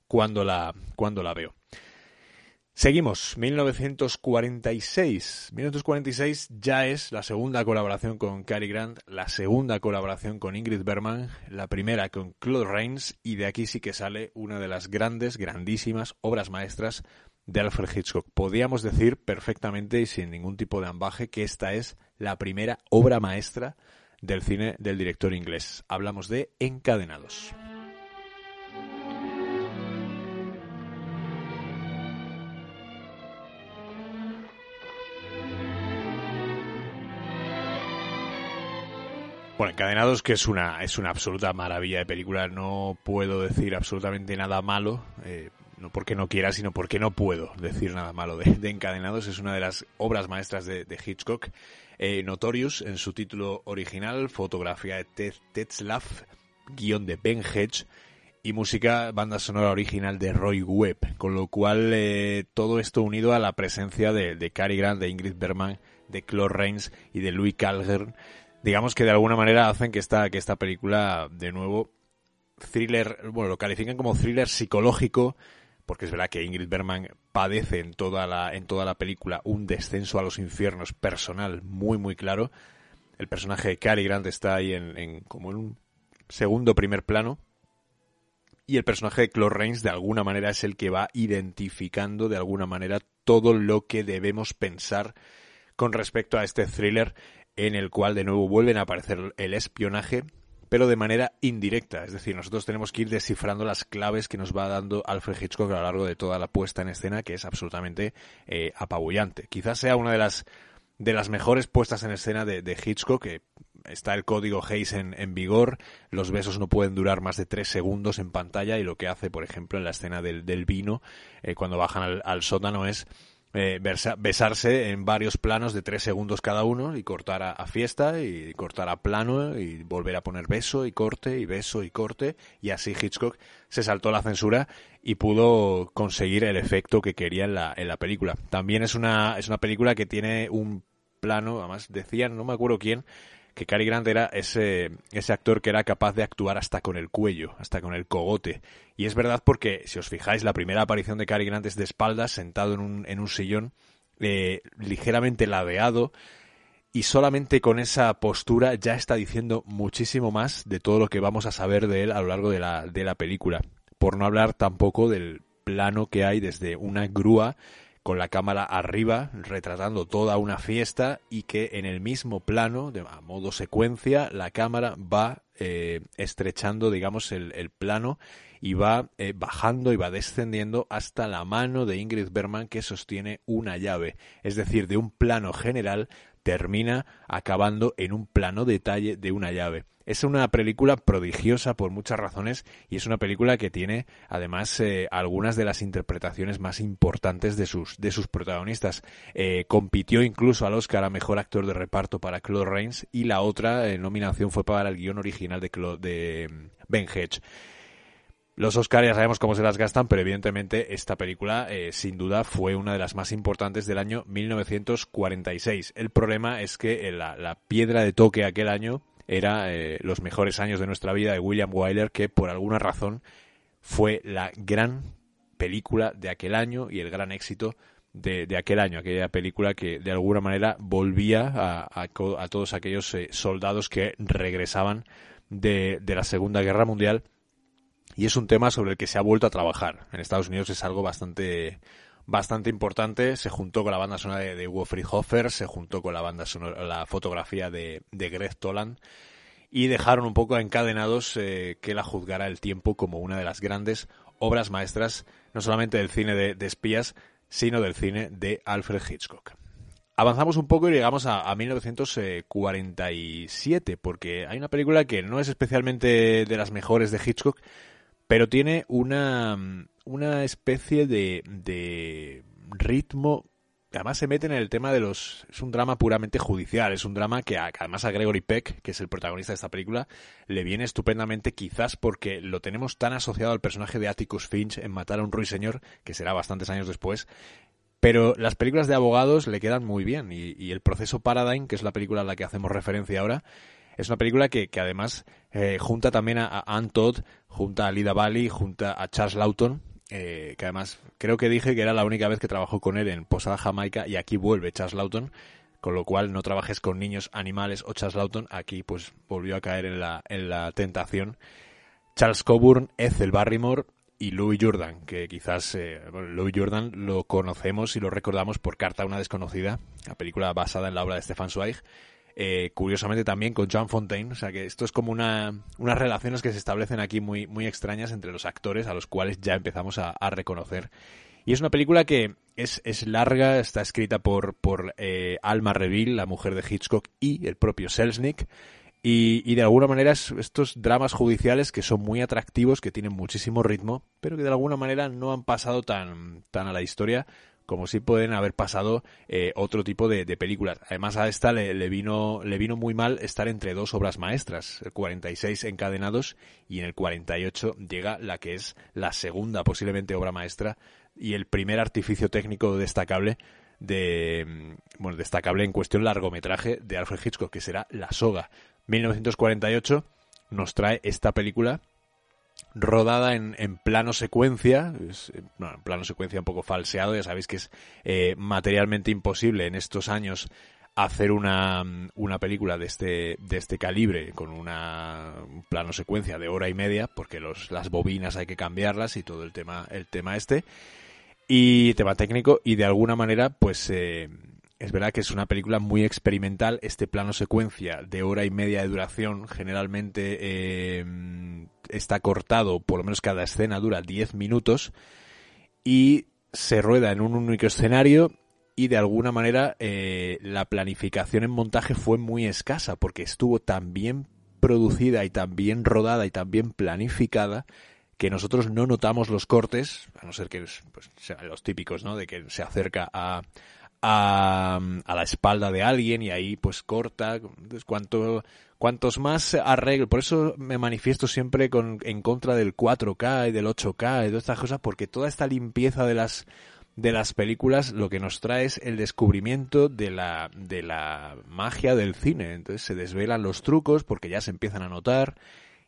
cuando la, cuando la veo. Seguimos, 1946. 1946 ya es la segunda colaboración con Cary Grant, la segunda colaboración con Ingrid Bergman, la primera con Claude Rains y de aquí sí que sale una de las grandes, grandísimas obras maestras de Alfred Hitchcock. Podríamos decir perfectamente y sin ningún tipo de ambaje que esta es la primera obra maestra del cine del director inglés. Hablamos de Encadenados. Bueno, Encadenados, que es una, es una absoluta maravilla de película, no puedo decir absolutamente nada malo. Eh, no porque no quiera, sino porque no puedo decir nada malo de, Encadenados. Es una de las obras maestras de, Hitchcock. Eh, Notorious, en su título original, fotografía de Ted Tetzlaff, guion de Ben Hedge y música, banda sonora original de Roy Webb. Con lo cual, eh, todo esto unido a la presencia de, de Cary Grant, de Ingrid Bergman, de Claude Rains y de Louis Calgern, digamos que de alguna manera hacen que esta, que esta película, de nuevo, thriller, bueno, lo califican como thriller psicológico, porque es verdad que Ingrid Bergman padece en toda la, en toda la película un descenso a los infiernos personal muy muy claro. El personaje de Cary Grant está ahí en, como en un segundo primer plano. Y el personaje de Claude Rains de alguna manera es el que va identificando de alguna manera todo lo que debemos pensar con respecto a este thriller en el cual de nuevo vuelven a aparecer el espionaje pero de manera indirecta. Es decir, nosotros tenemos que ir descifrando las claves que nos va dando Alfred Hitchcock a lo largo de toda la puesta en escena, que es absolutamente eh, apabullante. Quizás sea una de las de las mejores puestas en escena de, Hitchcock, que está el código Hayes en, vigor, los besos no pueden durar más de tres segundos en pantalla y lo que hace, por ejemplo, en la escena del, vino, eh, cuando bajan al sótano es eh, besarse en varios planos de tres segundos cada uno y cortar a, fiesta y cortar a plano y volver a poner beso y corte y beso y corte y así Hitchcock se saltó la censura y pudo conseguir el efecto que quería en la, en la película. También es una, es una película que tiene un plano, además decían, no me acuerdo quién, que Cary Grant era ese, ese actor que era capaz de actuar hasta con el cuello, hasta con el cogote. Y es verdad porque, si os fijáis, la primera aparición de Cary Grant es de espaldas, sentado en un, en un sillón, eh, ligeramente ladeado, y solamente con esa postura ya está diciendo muchísimo más de todo lo que vamos a saber de él a lo largo de la, de la película. Por no hablar tampoco del plano que hay desde una grúa con la cámara arriba, retratando toda una fiesta y que en el mismo plano, de a modo secuencia, la cámara va eh, estrechando, digamos, el, plano y va eh, bajando y va descendiendo hasta la mano de Ingrid Bergman que sostiene una llave. Es decir, de un plano general termina acabando en un plano detalle de una llave. Es una película prodigiosa por muchas razones y es una película que tiene además eh, algunas de las interpretaciones más importantes de sus, de sus protagonistas. Eh, compitió incluso al Oscar a Mejor Actor de Reparto para Claude Rains y la otra eh, nominación fue para el guion original de, de mm, Ben Hedge. Los Oscars ya sabemos cómo se las gastan, pero evidentemente esta película sin duda fue una de las más importantes del año 1946. El problema es que la, la piedra de toque aquel año era eh, Los mejores años de nuestra vida de William Wyler, que por alguna razón fue la gran película de aquel año y el gran éxito de, aquel año, aquella película que de alguna manera volvía a, todos aquellos eh, soldados que regresaban de la Segunda Guerra Mundial y es un tema sobre el que se ha vuelto a trabajar. En Estados Unidos es algo bastante bastante importante. Se juntó con la banda sonora de, de Wolfried Hofer, se juntó con la banda sonora, la fotografía de, de Greg Toland y dejaron un poco encadenados eh, que la juzgara el tiempo como una de las grandes obras maestras, no solamente del cine de, espías, sino del cine de Alfred Hitchcock. Avanzamos un poco y llegamos a, a, 1947, porque hay una película que no es especialmente de las mejores de Hitchcock, pero tiene una, una especie de, de ritmo además se mete en el tema de los... Es un drama puramente judicial, es un drama que, además a Gregory Peck, que es el protagonista de esta película, le viene estupendamente quizás porque lo tenemos tan asociado al personaje de Atticus Finch en Matar a un ruiseñor, que será bastantes años después, pero las películas de abogados le quedan muy bien y, y el proceso Paradigm, que es la película a la que hacemos referencia ahora, es una película que, que además eh, junta también a, a Ann Todd, junta a Lida Bali, junta a Charles Lawton, eh, que además creo que dije que era la única vez que trabajó con él en Posada Jamaica y aquí vuelve Charles Lawton, con lo cual no trabajes con niños, animales o Charles Lawton, aquí pues volvió a caer en la, en la tentación. Charles Coburn, Ethel Barrymore y Louis Jordan, que quizás eh, Louis Jordan lo conocemos y lo recordamos por Carta a una desconocida, la película basada en la obra de Stefan Zweig, eh, curiosamente también con John Fontaine, o sea que esto es como una, unas relaciones que se establecen aquí muy, muy extrañas entre los actores a los cuales ya empezamos a, reconocer. Y es una película que es, es larga, está escrita por, por eh, Alma Reville, la mujer de Hitchcock, y el propio Selznick. Y, y, de alguna manera estos dramas judiciales que son muy atractivos, que tienen muchísimo ritmo, pero que de alguna manera no han pasado tan, tan a la historia como si pueden haber pasado eh, otro tipo de, películas. Además a esta le, vino le vino muy mal estar entre dos obras maestras, el 46 encadenados y en el 48 llega la que es la segunda posiblemente obra maestra y el primer artificio técnico destacable de mm, bueno, destacable en cuestión largometraje de Alfred Hitchcock que será La soga. 1948 nos trae esta película rodada en, en plano secuencia, es, bueno, en plano secuencia un poco falseado, ya sabéis que es eh, materialmente imposible en estos años hacer una, una película de este, de este calibre con una un plano secuencia de hora y media, porque los, las bobinas hay que cambiarlas y todo el tema, el tema este, y tema técnico, y de alguna manera, pues eh, es verdad que es una película muy experimental. Este plano secuencia de hora y media de duración generalmente eh, está cortado, por lo menos cada escena dura 10 minutos y se rueda en un único escenario y de alguna manera eh, la planificación en montaje fue muy escasa porque estuvo tan bien producida y tan bien rodada y tan bien planificada que nosotros no notamos los cortes, a no ser que pues, sean los típicos, ¿no? De que se acerca a, a, a, la espalda de alguien y ahí pues corta. Cuanto, cuantos más arreglo, por eso me manifiesto siempre con, en contra del 4K y del 8K y todas estas cosas, porque toda esta limpieza de las de las películas lo que nos trae es el descubrimiento de la, de la magia del cine. Entonces se desvelan los trucos porque ya se empiezan a notar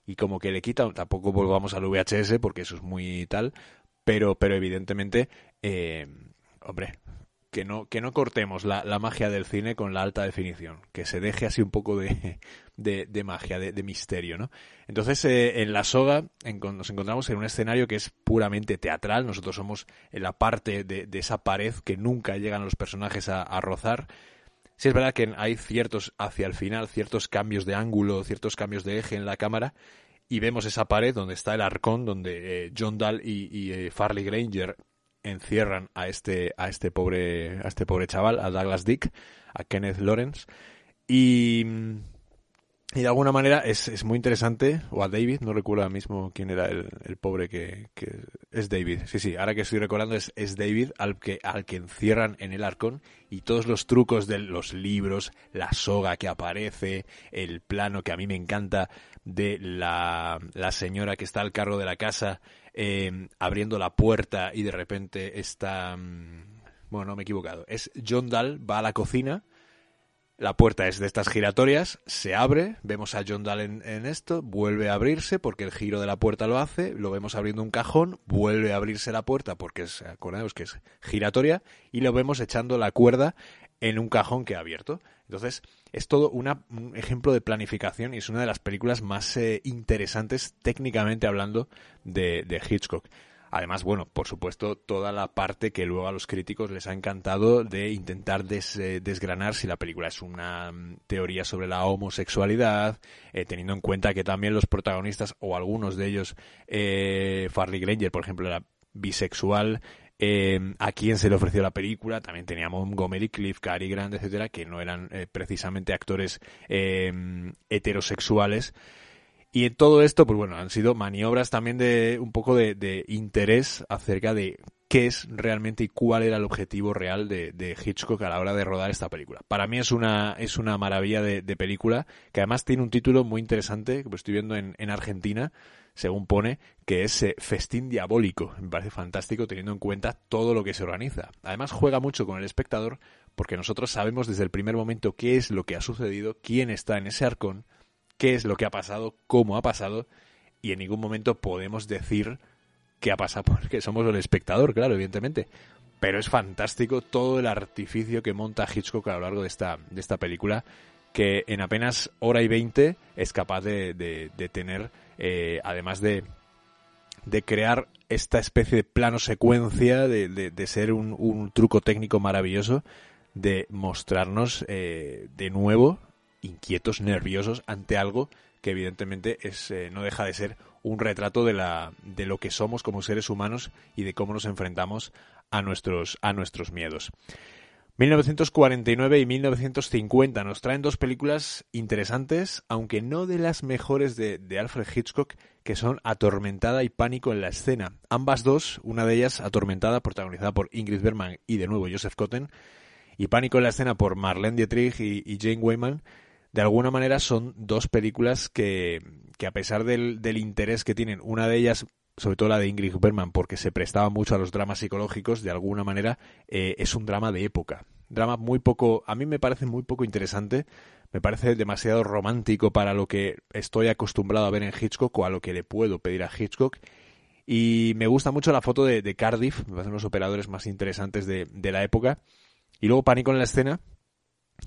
y como que le quitan, tampoco volvamos al VHS porque eso es muy tal, pero, pero evidentemente, eh, hombre, que no, que no cortemos la, la, magia del cine con la alta definición, que se deje así un poco de, de, de magia, de, misterio, ¿no? Entonces, eh, en la soga nos encontramos en un escenario que es puramente teatral, nosotros somos en la parte de, de esa pared que nunca llegan los personajes a, a rozar, Sí es verdad que hay ciertos, hacia el final, ciertos cambios de ángulo, ciertos cambios de eje en la cámara, y vemos esa pared donde está el arcón, donde eh, John Dahl y, y eh, Farley Granger encierran a este, a este pobre, a este pobre chaval, a Douglas Dick, a Kenneth Lawrence, y y de alguna manera es, es, muy interesante, o a David, no recuerdo ahora mismo quién era el, el pobre que, es David. Sí, sí, ahora que estoy recordando es, es David al que, al que encierran en el arcón y todos los trucos de los libros, la soga que aparece, el plano que a mí me encanta de la, la señora que está al carro de la casa eh, abriendo la puerta y de repente está... Mm, bueno, no me he equivocado. Es John Dahl, va a la cocina la puerta es de estas giratorias, se abre, vemos a John Dahl en, esto, vuelve a abrirse porque el giro de la puerta lo hace, lo vemos abriendo un cajón, vuelve a abrirse la puerta porque es, acordemos que es giratoria, y lo vemos echando la cuerda en un cajón que ha abierto. Entonces, es todo un ejemplo de planificación y es una de las películas más eh, interesantes técnicamente hablando de, de Hitchcock. Además, bueno, por supuesto, toda la parte que luego a los críticos les ha encantado de intentar eh, desgranar si la película es una mm, teoría sobre la homosexualidad, eh, teniendo en cuenta que también los protagonistas, o algunos de ellos, eh, Farley Granger, por ejemplo, era bisexual, eh, a quién se le ofreció la película, también tenía Montgomery Cliff, Cary Grant, etcétera, que no eran eh, precisamente actores eh, heterosexuales. Y en todo esto, pues bueno, han sido maniobras también de un poco de, de interés acerca de qué es realmente y cuál era el objetivo real de, de, Hitchcock a la hora de rodar esta película. Para mí es una, es una maravilla de, de película, que además tiene un título muy interesante, que estoy viendo en, en Argentina, según pone, que es eh, Festín Diabólico. Me parece fantástico teniendo en cuenta todo lo que se organiza. Además juega mucho con el espectador, porque nosotros sabemos desde el primer momento qué es lo que ha sucedido, quién está en ese arcón, qué es lo que ha pasado, cómo ha pasado, y en ningún momento podemos decir qué ha pasado, porque somos el espectador, claro, evidentemente. Pero es fantástico todo el artificio que monta Hitchcock a lo largo de esta, de esta película, que en apenas hora y veinte es capaz de, de, de tener, eh, además de, de crear esta especie de plano secuencia, de, de, ser un, un, truco técnico maravilloso, de mostrarnos eh, de nuevo inquietos, nerviosos ante algo que evidentemente es, eh, no deja de ser un retrato de, la, de lo que somos como seres humanos y de cómo nos enfrentamos a nuestros, a nuestros miedos. 1949 y 1950 nos traen dos películas interesantes, aunque no de las mejores de, Alfred Hitchcock, que son Atormentada y Pánico en la escena. Ambas dos, una de ellas Atormentada, protagonizada por Ingrid Bergman y de nuevo Joseph Cotten, y Pánico en la escena por Marlene Dietrich y, Jane Wyman, de alguna manera son dos películas que, que a pesar del, del, interés que tienen, una de ellas, sobre todo la de Ingrid Bergman, porque se prestaba mucho a los dramas psicológicos, de alguna manera eh, es un drama de época. Drama muy poco, a mí me parece muy poco interesante, me parece demasiado romántico para lo que estoy acostumbrado a ver en Hitchcock o a lo que le puedo pedir a Hitchcock. Y me gusta mucho la foto de, Cardiff, me parecen los operadores más interesantes de, de la época. Y luego Pánico en la escena,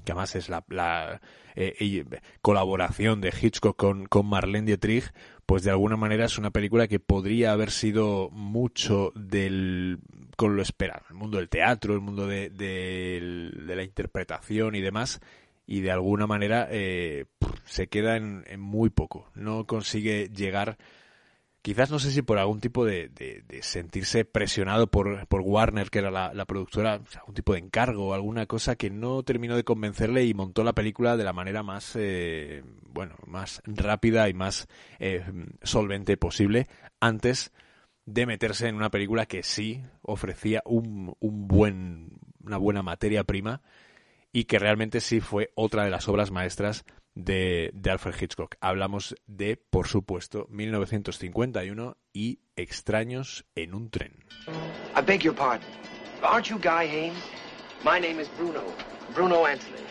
que además es la, la eh, colaboración de Hitchcock con, con Marlene Dietrich, pues de alguna manera es una película que podría haber sido mucho del con lo esperado, el mundo del teatro, el mundo de, de, la interpretación y demás, y de alguna manera eh, se queda en, en muy poco, no consigue llegar quizás no sé si por algún tipo de, sentirse presionado por, por, Warner, que era la, productora, algún tipo de encargo alguna cosa que no terminó de convencerle y montó la película de la manera más, eh, bueno, más rápida y más eh, solvente posible antes de meterse en una película que sí ofrecía un, un buen, una buena materia prima y que realmente sí fue otra de las obras maestras de, de, Alfred Hitchcock. Hablamos de, por supuesto, 1951 y Extraños en un tren. I beg your pardon. Aren't you Guy Haines? My name is Bruno. Bruno Anthony.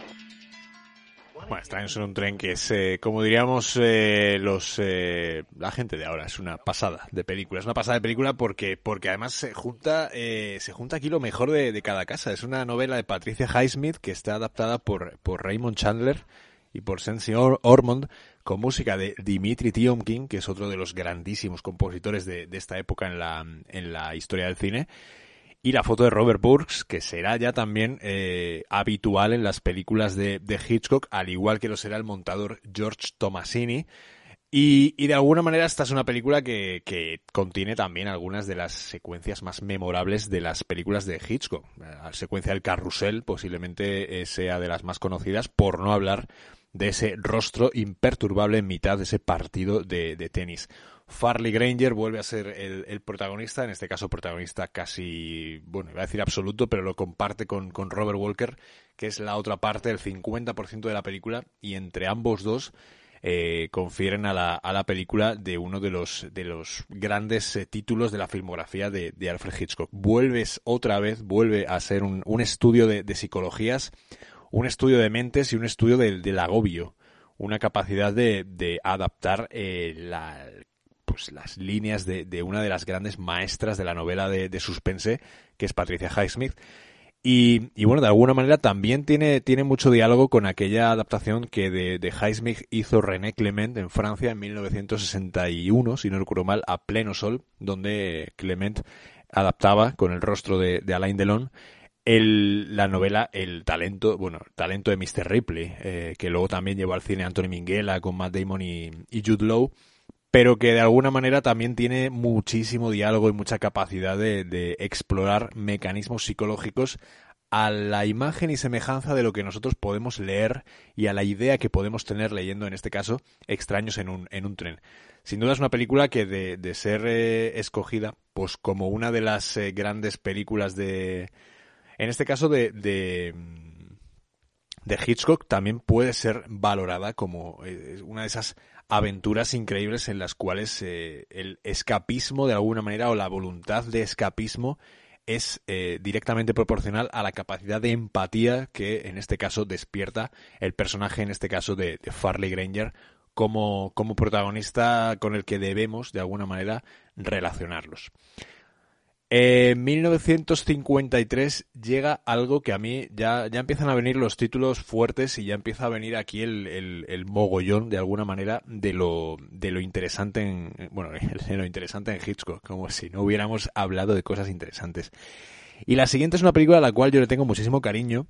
Bueno, Extraños en un tren que es, eh, como diríamos eh, los eh, la gente de ahora, es una pasada de película. Es una pasada de película porque porque además se junta se junta aquí lo mejor de, cada casa. Es una novela de Patricia Highsmith que está adaptada por, por Raymond Chandler y por Sensi Ormond con música de Dimitri Tiomkin, que es otro de los grandísimos compositores de, de esta época en la, en la historia del cine y la foto de Robert Burks, que será ya también eh, habitual en las películas de, Hitchcock, al igual que lo será el montador George Tomasini. Y, y de alguna manera esta es una película que, que, contiene también algunas de las secuencias más memorables de las películas de Hitchcock. La secuencia del carrusel posiblemente eh, sea de las más conocidas, por no hablar de ese rostro imperturbable en mitad de ese partido de, de tenis. Farley Granger vuelve a ser el, protagonista, en este caso protagonista casi, bueno, iba a decir absoluto, pero lo comparte con, Robert Walker, que es la otra parte, el 50% de la película, y entre ambos dos eh, confieren a la, a la, película de uno de los, de los grandes eh, títulos de la filmografía de, Alfred Hitchcock. Vuelves otra vez, vuelve a ser un, estudio de, psicologías, un estudio de mentes y un estudio del, agobio una capacidad de, de adaptar eh, la, pues las líneas de, de, una de las grandes maestras de la novela de, suspense, que es Patricia Highsmith. Y, y, bueno, de alguna manera también tiene, tiene mucho diálogo con aquella adaptación que de, de hizo René Clement en Francia en 1961, si no recuerdo mal, a pleno sol, donde Clement adaptaba con el rostro de Alain Delon el, la novela El talento, bueno, talento de Mr. Ripley, eh, que luego también llevó al cine Anthony Minghella con Matt Damon y, y Jude Law pero que de alguna manera también tiene muchísimo diálogo y mucha capacidad de, explorar mecanismos psicológicos a la imagen y semejanza de lo que nosotros podemos leer y a la idea que podemos tener leyendo, en este caso, extraños en un, en un tren. Sin duda es una película que de, de ser eh, escogida, pues como una de las eh, grandes películas de, en este caso de, de, de Hitchcock, también puede ser valorada como eh, una de esas aventuras increíbles en las cuales eh, el escapismo de alguna manera o la voluntad de escapismo es eh, directamente proporcional a la capacidad de empatía que en este caso despierta el personaje, en este caso de, de Farley Granger, como, como protagonista con el que debemos de alguna manera relacionarlos. En 1953 llega algo que a mí ya, ya empiezan a venir los títulos fuertes y ya empieza a venir aquí el, el, mogollón de alguna manera de lo, de lo interesante en, bueno, de lo interesante en Hitchcock, como si no hubiéramos hablado de cosas interesantes. Y la siguiente es una película a la cual yo le tengo muchísimo cariño,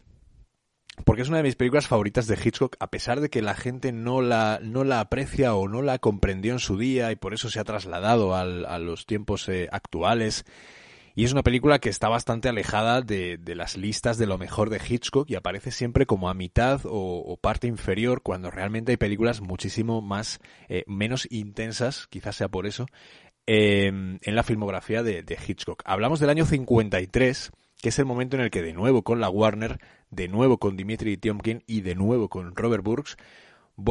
porque es una de mis películas favoritas de Hitchcock, a pesar de que la gente no la, no la aprecia o no la comprendió en su día y por eso se ha trasladado al, a los tiempos eh, actuales. Y es una película que está bastante alejada de, de, las listas de lo mejor de Hitchcock y aparece siempre como a mitad o, parte inferior cuando realmente hay películas muchísimo más, eh, menos intensas, quizás sea por eso, em, en la filmografía de, de Hitchcock. Hablamos del año 53, que es el momento en el que de nuevo con la Warner, de nuevo con Dimitri Tiomkin y de nuevo con Robert Burks,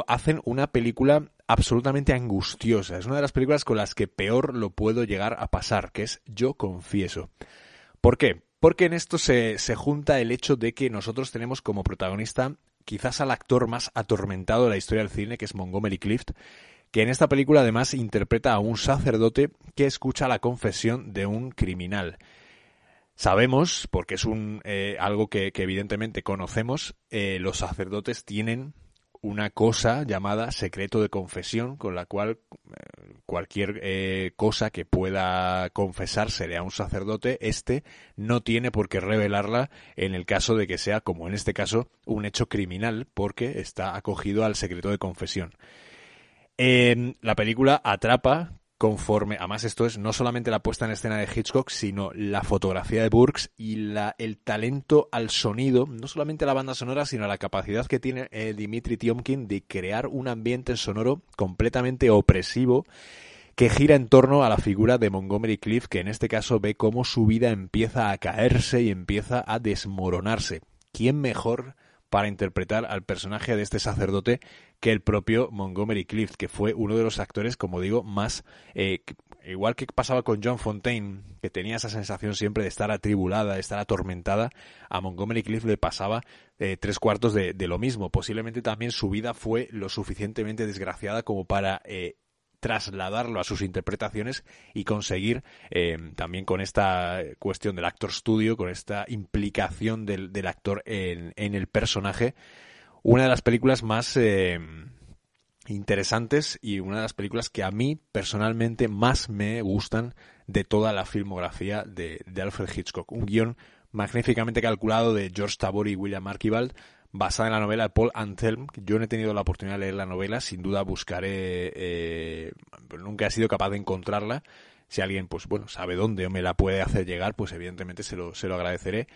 hacen una película absolutamente angustiosa. Es una de las películas con las que peor lo puedo llegar a pasar, que es Yo confieso. ¿Por qué? Porque en esto se, se junta el hecho de que nosotros tenemos como protagonista quizás al actor más atormentado de la historia del cine, que es Montgomery Clift, que en esta película además interpreta a un sacerdote que escucha la confesión de un criminal. Sabemos, porque es un eh, algo que, evidentemente conocemos, eh, los sacerdotes tienen una cosa llamada secreto de confesión, con la cual eh, cualquier eh, cosa que pueda confesársele a un sacerdote, este no tiene por qué revelarla en el caso de que sea, como en este caso, un hecho criminal, porque está acogido al secreto de confesión. En la película atrapa conforme, además esto es no solamente la puesta en escena de Hitchcock, sino la fotografía de Burks y la, el talento al sonido, no solamente la banda sonora, sino la capacidad que tiene eh, Dimitri Tiomkin de crear un ambiente sonoro completamente opresivo que gira en torno a la figura de Montgomery Cliff, que en este caso ve cómo su vida empieza a caerse y empieza a desmoronarse. ¿Quién mejor para interpretar al personaje de este sacerdote que el propio Montgomery Clift, que fue uno de los actores, como digo, más eh, igual que pasaba con John Fontaine, que tenía esa sensación siempre de estar atribulada, de estar atormentada, a Montgomery Cliff le pasaba eh, tres cuartos de, lo mismo. Posiblemente también su vida fue lo suficientemente desgraciada como para eh, trasladarlo a sus interpretaciones y conseguir eh, también con esta cuestión del actor studio, con esta implicación del, actor en, el personaje, una de las películas más interesantes y una de las películas que a mí personalmente más me gustan de toda la filmografía de, Alfred Hitchcock. Un guion magníficamente calculado de George Tabor y William Archibald, basada en la novela de Paul Anselm. Yo no he tenido la oportunidad de leer la novela, sin duda buscaré, eh, nunca he sido capaz de encontrarla. Si alguien, pues bueno, sabe dónde o me la puede hacer llegar, pues evidentemente se lo, se lo agradeceré.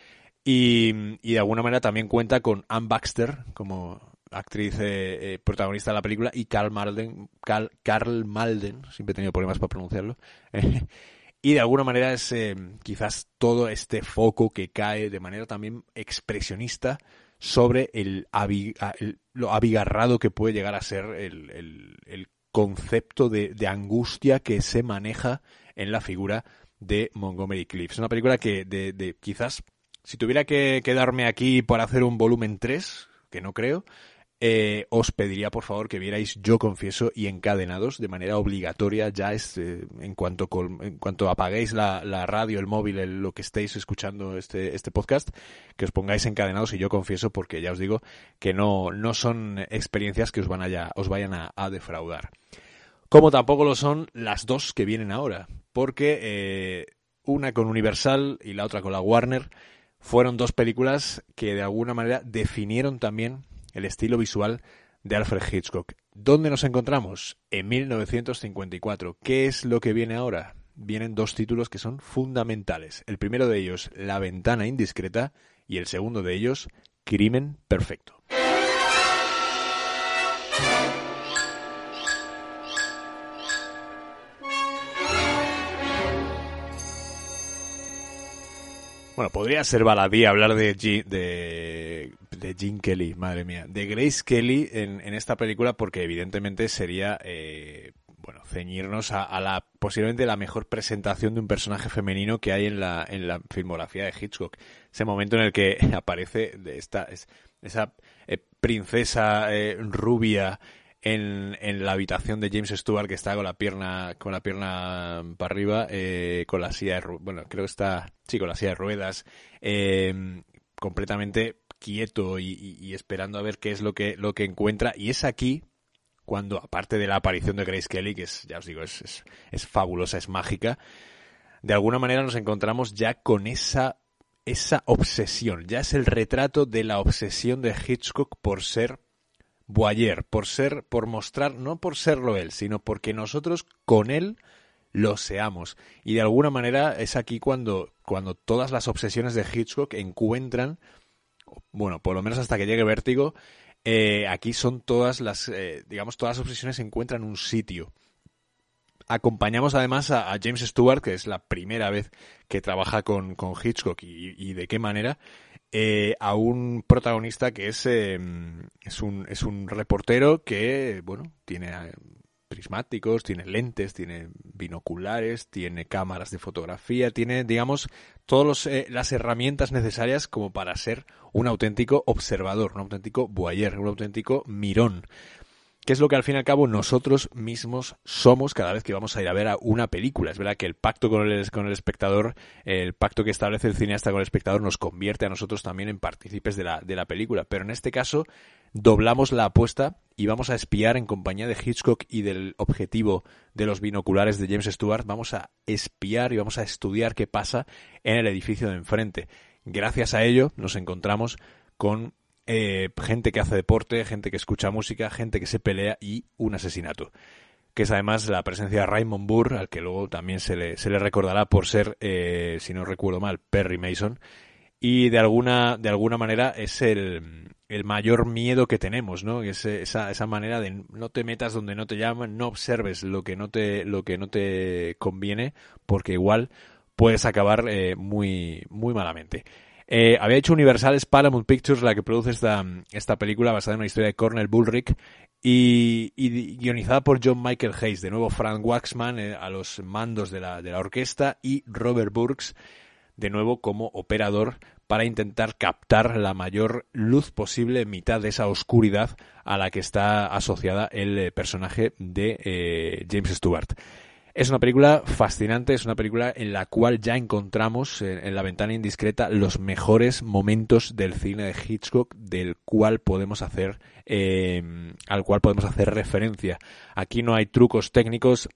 Y, y de alguna manera también cuenta con Anne Baxter como actriz eh, eh, protagonista de la película, y Carl Malden, Carl, Malden, siempre he tenido problemas para pronunciarlo, y de alguna manera es eh, quizás todo este foco que cae de manera también expresionista sobre el, lo abigarrado que puede llegar a ser el, el, concepto de, de, angustia que se maneja en la figura de Montgomery Cliff. Es una película que de, de quizás, si tuviera que quedarme aquí para hacer un volumen 3, que no creo, eh, os pediría por favor que vierais Yo Confieso y Encadenados de manera obligatoria ya es, eh, en, cuanto en cuanto apaguéis la, radio, el móvil, lo que estéis escuchando este, este podcast, que os pongáis encadenados y Yo Confieso porque ya os digo que no, no son experiencias que os, van a os vayan a, defraudar. Como tampoco lo son las dos que vienen ahora, porque eh, una con Universal y la otra con la Warner fueron dos películas que de alguna manera definieron también el estilo visual de Alfred Hitchcock. ¿Dónde nos encontramos? En 1954. ¿Qué es lo que viene ahora? Vienen dos títulos que son fundamentales. El primero de ellos, La ventana indiscreta, y el segundo de ellos, Crimen perfecto. Bueno, podría ser baladí hablar de, de, de Gene Kelly, madre mía, de Grace Kelly en, en esta película porque evidentemente sería, eh, bueno, ceñirnos a, la posiblemente la mejor presentación de un personaje femenino que hay en la, en la filmografía de Hitchcock. Ese momento en el que aparece de esta, esa eh, princesa eh, rubia en, en, la habitación de James Stewart que está con la pierna con la pierna para arriba eh, con la silla de bueno creo que está sí con la silla de ruedas eh, completamente quieto y, esperando a ver qué es lo que lo que encuentra. Y es aquí cuando aparte de la aparición de Grace Kelly que es ya os digo es, es, es fabulosa es mágica de alguna manera nos encontramos ya con esa esa obsesión. Ya es el retrato de la obsesión de Hitchcock por ser Boyer, por ser, por mostrar, no por serlo él, sino porque nosotros con él lo seamos. Y de alguna manera es aquí cuando, cuando todas las obsesiones de Hitchcock encuentran, bueno, por lo menos hasta que llegue Vértigo, eh, aquí son todas las, eh, digamos, todas las obsesiones encuentran un sitio. Acompañamos además a, James Stewart, que es la primera vez que trabaja con, con Hitchcock y, de qué manera, eh, a un protagonista que es, em, es, un, es un reportero que, bueno, tiene eh, prismáticos, tiene lentes, tiene binoculares, tiene cámaras de fotografía, tiene, digamos, todas eh, las herramientas necesarias como para ser un auténtico observador, un auténtico voyeur, un auténtico mirón que es lo que al fin y al cabo nosotros mismos somos cada vez que vamos a ir a ver a una película. Es verdad que el pacto con el, con el espectador, el pacto que establece el cineasta con el espectador nos convierte a nosotros también en partícipes de la, de la película, pero en este caso doblamos la apuesta y vamos a espiar en compañía de Hitchcock y del objetivo de los binoculares de James Stewart, vamos a espiar y vamos a estudiar qué pasa en el edificio de enfrente. Gracias a ello nos encontramos con eh, gente que hace deporte, gente que escucha música, gente que se pelea y un asesinato. Que es además la presencia de Raymond Burr, al que luego también se le, se le recordará por ser, eh, si no recuerdo mal, Perry Mason. Y de alguna, de alguna manera es el, el mayor miedo que tenemos, ¿no? Es esa, esa manera de no te metas donde no te llaman, no observes lo que no te, lo que no te conviene, porque igual puedes acabar eh, muy, muy malamente. Eh, había hecho Universal, es Paramount Pictures la que produce esta, esta película basada en una historia de Cornel Bullrich y, guionizada por John Michael Hayes, de nuevo Frank Waxman eh, a los mandos de la, de la orquesta y Robert Burks de nuevo como operador para intentar captar la mayor luz posible en mitad de esa oscuridad a la que está asociada el eh, personaje de eh, James Stewart. Es una película fascinante, es una película en la cual ya encontramos eh, en, la ventana indiscreta los mejores momentos del cine de Hitchcock, del cual podemos hacer, al cual podemos hacer referencia. Aquí no hay trucos técnicos,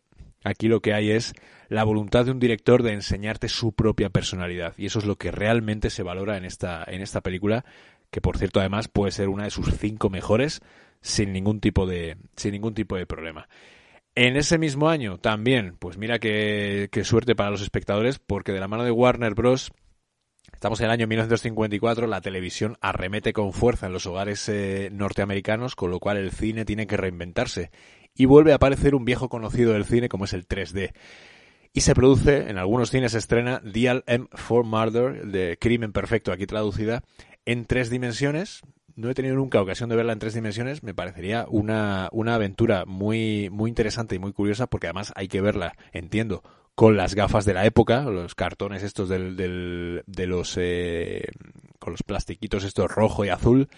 aquí lo que hay es la voluntad de un director de enseñarte su propia personalidad. Y eso es lo que realmente se valora en esta, en esta película, que por cierto además puede ser una de sus cinco mejores sin ningún tipo de, sin ningún tipo de problema. En ese mismo año también, pues mira qué, suerte para los espectadores, porque de la mano de Warner Bros. Estamos en el año 1954, la televisión arremete con fuerza en los hogares eh, norteamericanos, con lo cual el cine tiene que reinventarse. Y vuelve a aparecer un viejo conocido del cine como es el 3D y se produce, en algunos cines se estrena Dial M for Murder, de Crimen Perfecto, aquí traducida, en tres dimensiones. No he tenido nunca ocasión de verla en tres dimensiones, me parecería una, una aventura muy, muy interesante y muy curiosa, porque además hay que verla, entiendo, con las gafas de la época, los cartones estos del, del, de los, eh, con los plastiquitos estos rojo y azul,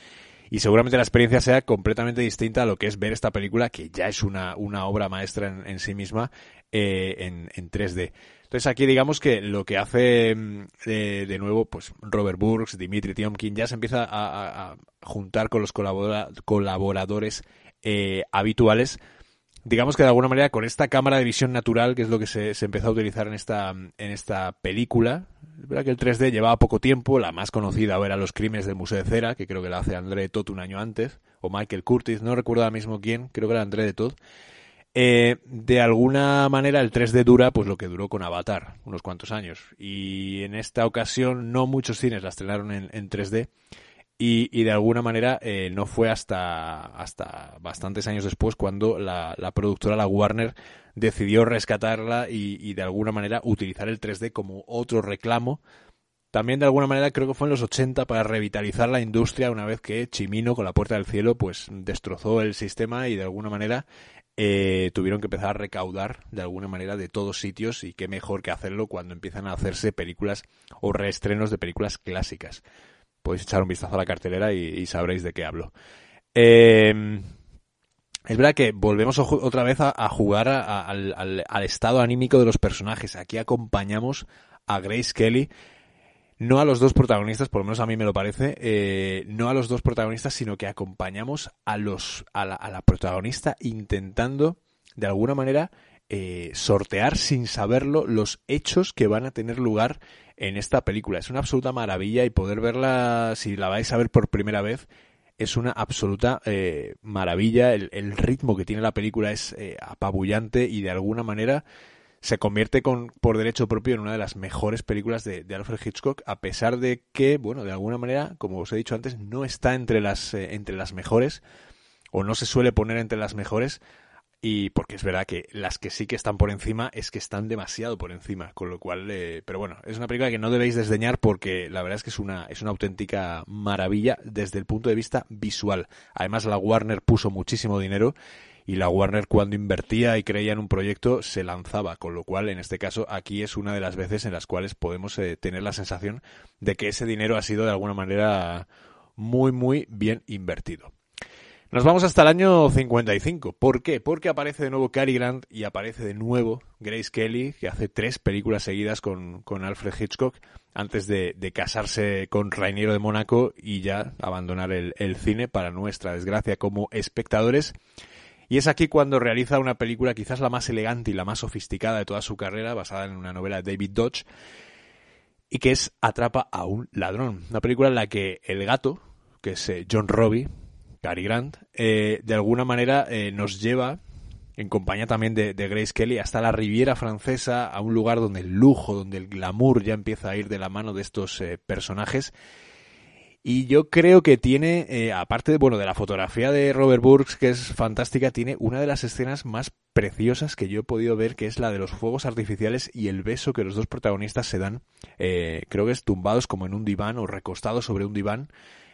y seguramente la experiencia sea completamente distinta a lo que es ver esta película, que ya es una, una obra maestra en, sí misma, eh, en, en 3D. Entonces aquí digamos que lo que hace mm, de, nuevo pues Robert Burks, Dimitri Tiomkin ya se empieza a, juntar con los colaboradores eh, habituales digamos que de alguna manera con esta cámara de visión natural, que es lo que se, empezó a utilizar en esta, en esta película, es verdad que el 3D llevaba poco tiempo, la más conocida era Los Crímenes del Museo de Cera, que creo que la hace André Todd un año antes, o Michael Curtis, no recuerdo ahora mismo quién, creo que era André de Todd. Eh, de alguna manera el 3D dura pues lo que duró con Avatar, unos cuantos años. Y en esta ocasión no muchos cines la estrenaron en, en 3D y, de alguna manera eh, no fue hasta, hasta bastantes años después cuando la, productora, la Warner, decidió rescatarla y, de alguna manera utilizar el 3D como otro reclamo. También de alguna manera creo que fue en los 80 para revitalizar la industria una vez que Chimino con la Puerta del Cielo pues destrozó el sistema y de alguna manera eh, tuvieron que empezar a recaudar de alguna manera de todos sitios y qué mejor que hacerlo cuando empiezan a hacerse películas o reestrenos de películas clásicas podéis echar un vistazo a la cartelera y, sabréis de qué hablo. Eh, es verdad que volvemos otra vez a, jugar al, estado anímico de los personajes. Aquí acompañamos a Grace Kelly, no a los dos protagonistas, por lo menos a mí me lo parece, eh, no a los dos protagonistas, sino que acompañamos a los a la, protagonista intentando de alguna manera eh, sortear sin saberlo los hechos que van a tener lugar en esta película. Es una absoluta maravilla y poder verla, si la vais a ver por primera vez, es una absoluta eh, maravilla. El, ritmo que tiene la película es eh, apabullante y de alguna manera se convierte con, por derecho propio en una de las mejores películas de, Alfred Hitchcock, a pesar de que, bueno, de alguna manera, como os he dicho antes, no está entre las, eh, entre las mejores o no se suele poner entre las mejores, y porque es verdad que las que sí que están por encima es que están demasiado por encima, con lo cual, eh, pero bueno, es una película que no debéis desdeñar porque la verdad es que es una, es una auténtica maravilla desde el punto de vista visual. Además, la Warner puso muchísimo dinero y la Warner cuando invertía y creía en un proyecto se lanzaba, con lo cual en este caso aquí es una de las veces en las cuales podemos eh, tener la sensación de que ese dinero ha sido de alguna manera muy muy bien invertido. Nos vamos hasta el año 55. ¿Por qué? Porque aparece de nuevo Cary Grant y aparece de nuevo Grace Kelly, que hace tres películas seguidas con, Alfred Hitchcock antes de, casarse con Rainiero de Mónaco y ya abandonar el, el cine para nuestra desgracia como espectadores. Y es aquí cuando realiza una película quizás la más elegante y la más sofisticada de toda su carrera, basada en una novela de David Dodge, y que es Atrapa a un ladrón. Una película en la que el gato, que es eh, John Robbie, Cary Grant, eh, de alguna manera eh, nos lleva, en compañía también de, Grace Kelly, hasta la Riviera Francesa, a un lugar donde el lujo, donde el glamour ya empieza a ir de la mano de estos personajes. Y yo creo que tiene, aparte de, bueno, de la fotografía de Robert Burks, que es fantástica, tiene una de las escenas más preciosas que yo he podido ver, que es la de los fuegos artificiales y el beso que los dos protagonistas se dan, creo que es tumbados como en un diván o recostados sobre un diván,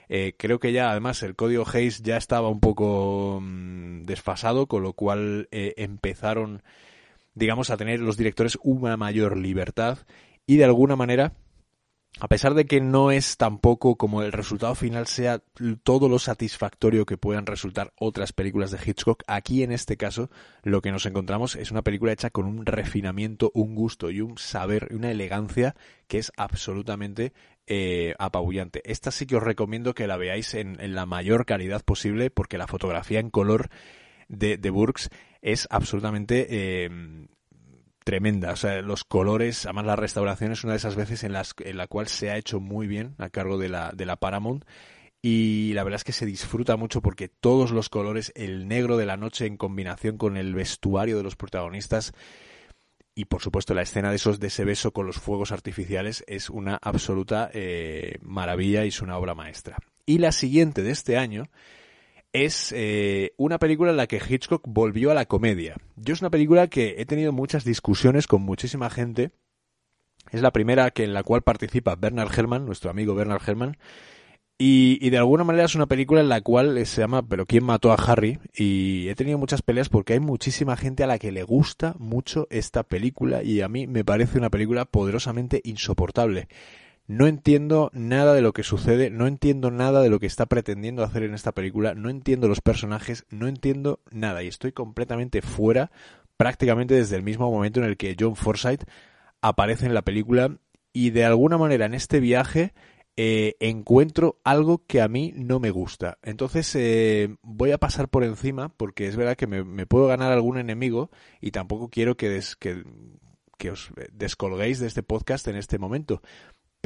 Eh, creo que ya, además, el código Hayes ya estaba un poco mm, desfasado, con lo cual eh, empezaron, digamos, a tener los directores una mayor libertad y de alguna manera a pesar de que no es tampoco como el resultado final sea todo lo satisfactorio que puedan resultar otras películas de Hitchcock, aquí en este caso lo que nos encontramos es una película hecha con un refinamiento, un gusto y un saber, y una elegancia que es absolutamente eh, apabullante. Esta sí que os recomiendo que la veáis en, la mayor calidad posible porque la fotografía en color de, de Burks es absolutamente eh, tremenda. O sea, los colores, además la restauración es una de esas veces en, las, en la cual se ha hecho muy bien a cargo de la, de la Paramount. Y la verdad es que se disfruta mucho porque todos los colores, el negro de la noche en combinación con el vestuario de los protagonistas y por supuesto la escena de esos de ese beso con los fuegos artificiales es una absoluta eh, maravilla y es una obra maestra. Y la siguiente de este año es eh, una película en la que Hitchcock volvió a la comedia. Yo es una película que he tenido muchas discusiones con muchísima gente. Es la primera que en la cual participa Bernard Herrmann, nuestro amigo Bernard Herrmann. Y, y, de alguna manera es una película en la cual se llama Pero ¿quién mató a Harry? Y he tenido muchas peleas porque hay muchísima gente a la que le gusta mucho esta película y a mí me parece una película poderosamente insoportable. No entiendo nada de lo que sucede, no entiendo nada de lo que está pretendiendo hacer en esta película, no entiendo los personajes, no entiendo nada y estoy completamente fuera prácticamente desde el mismo momento en el que John Forsythe aparece en la película y de alguna manera en este viaje eh, encuentro algo que a mí no me gusta. Entonces eh, voy a pasar por encima porque es verdad que me, puedo ganar algún enemigo y tampoco quiero que, que, que os descolguéis de este podcast en este momento.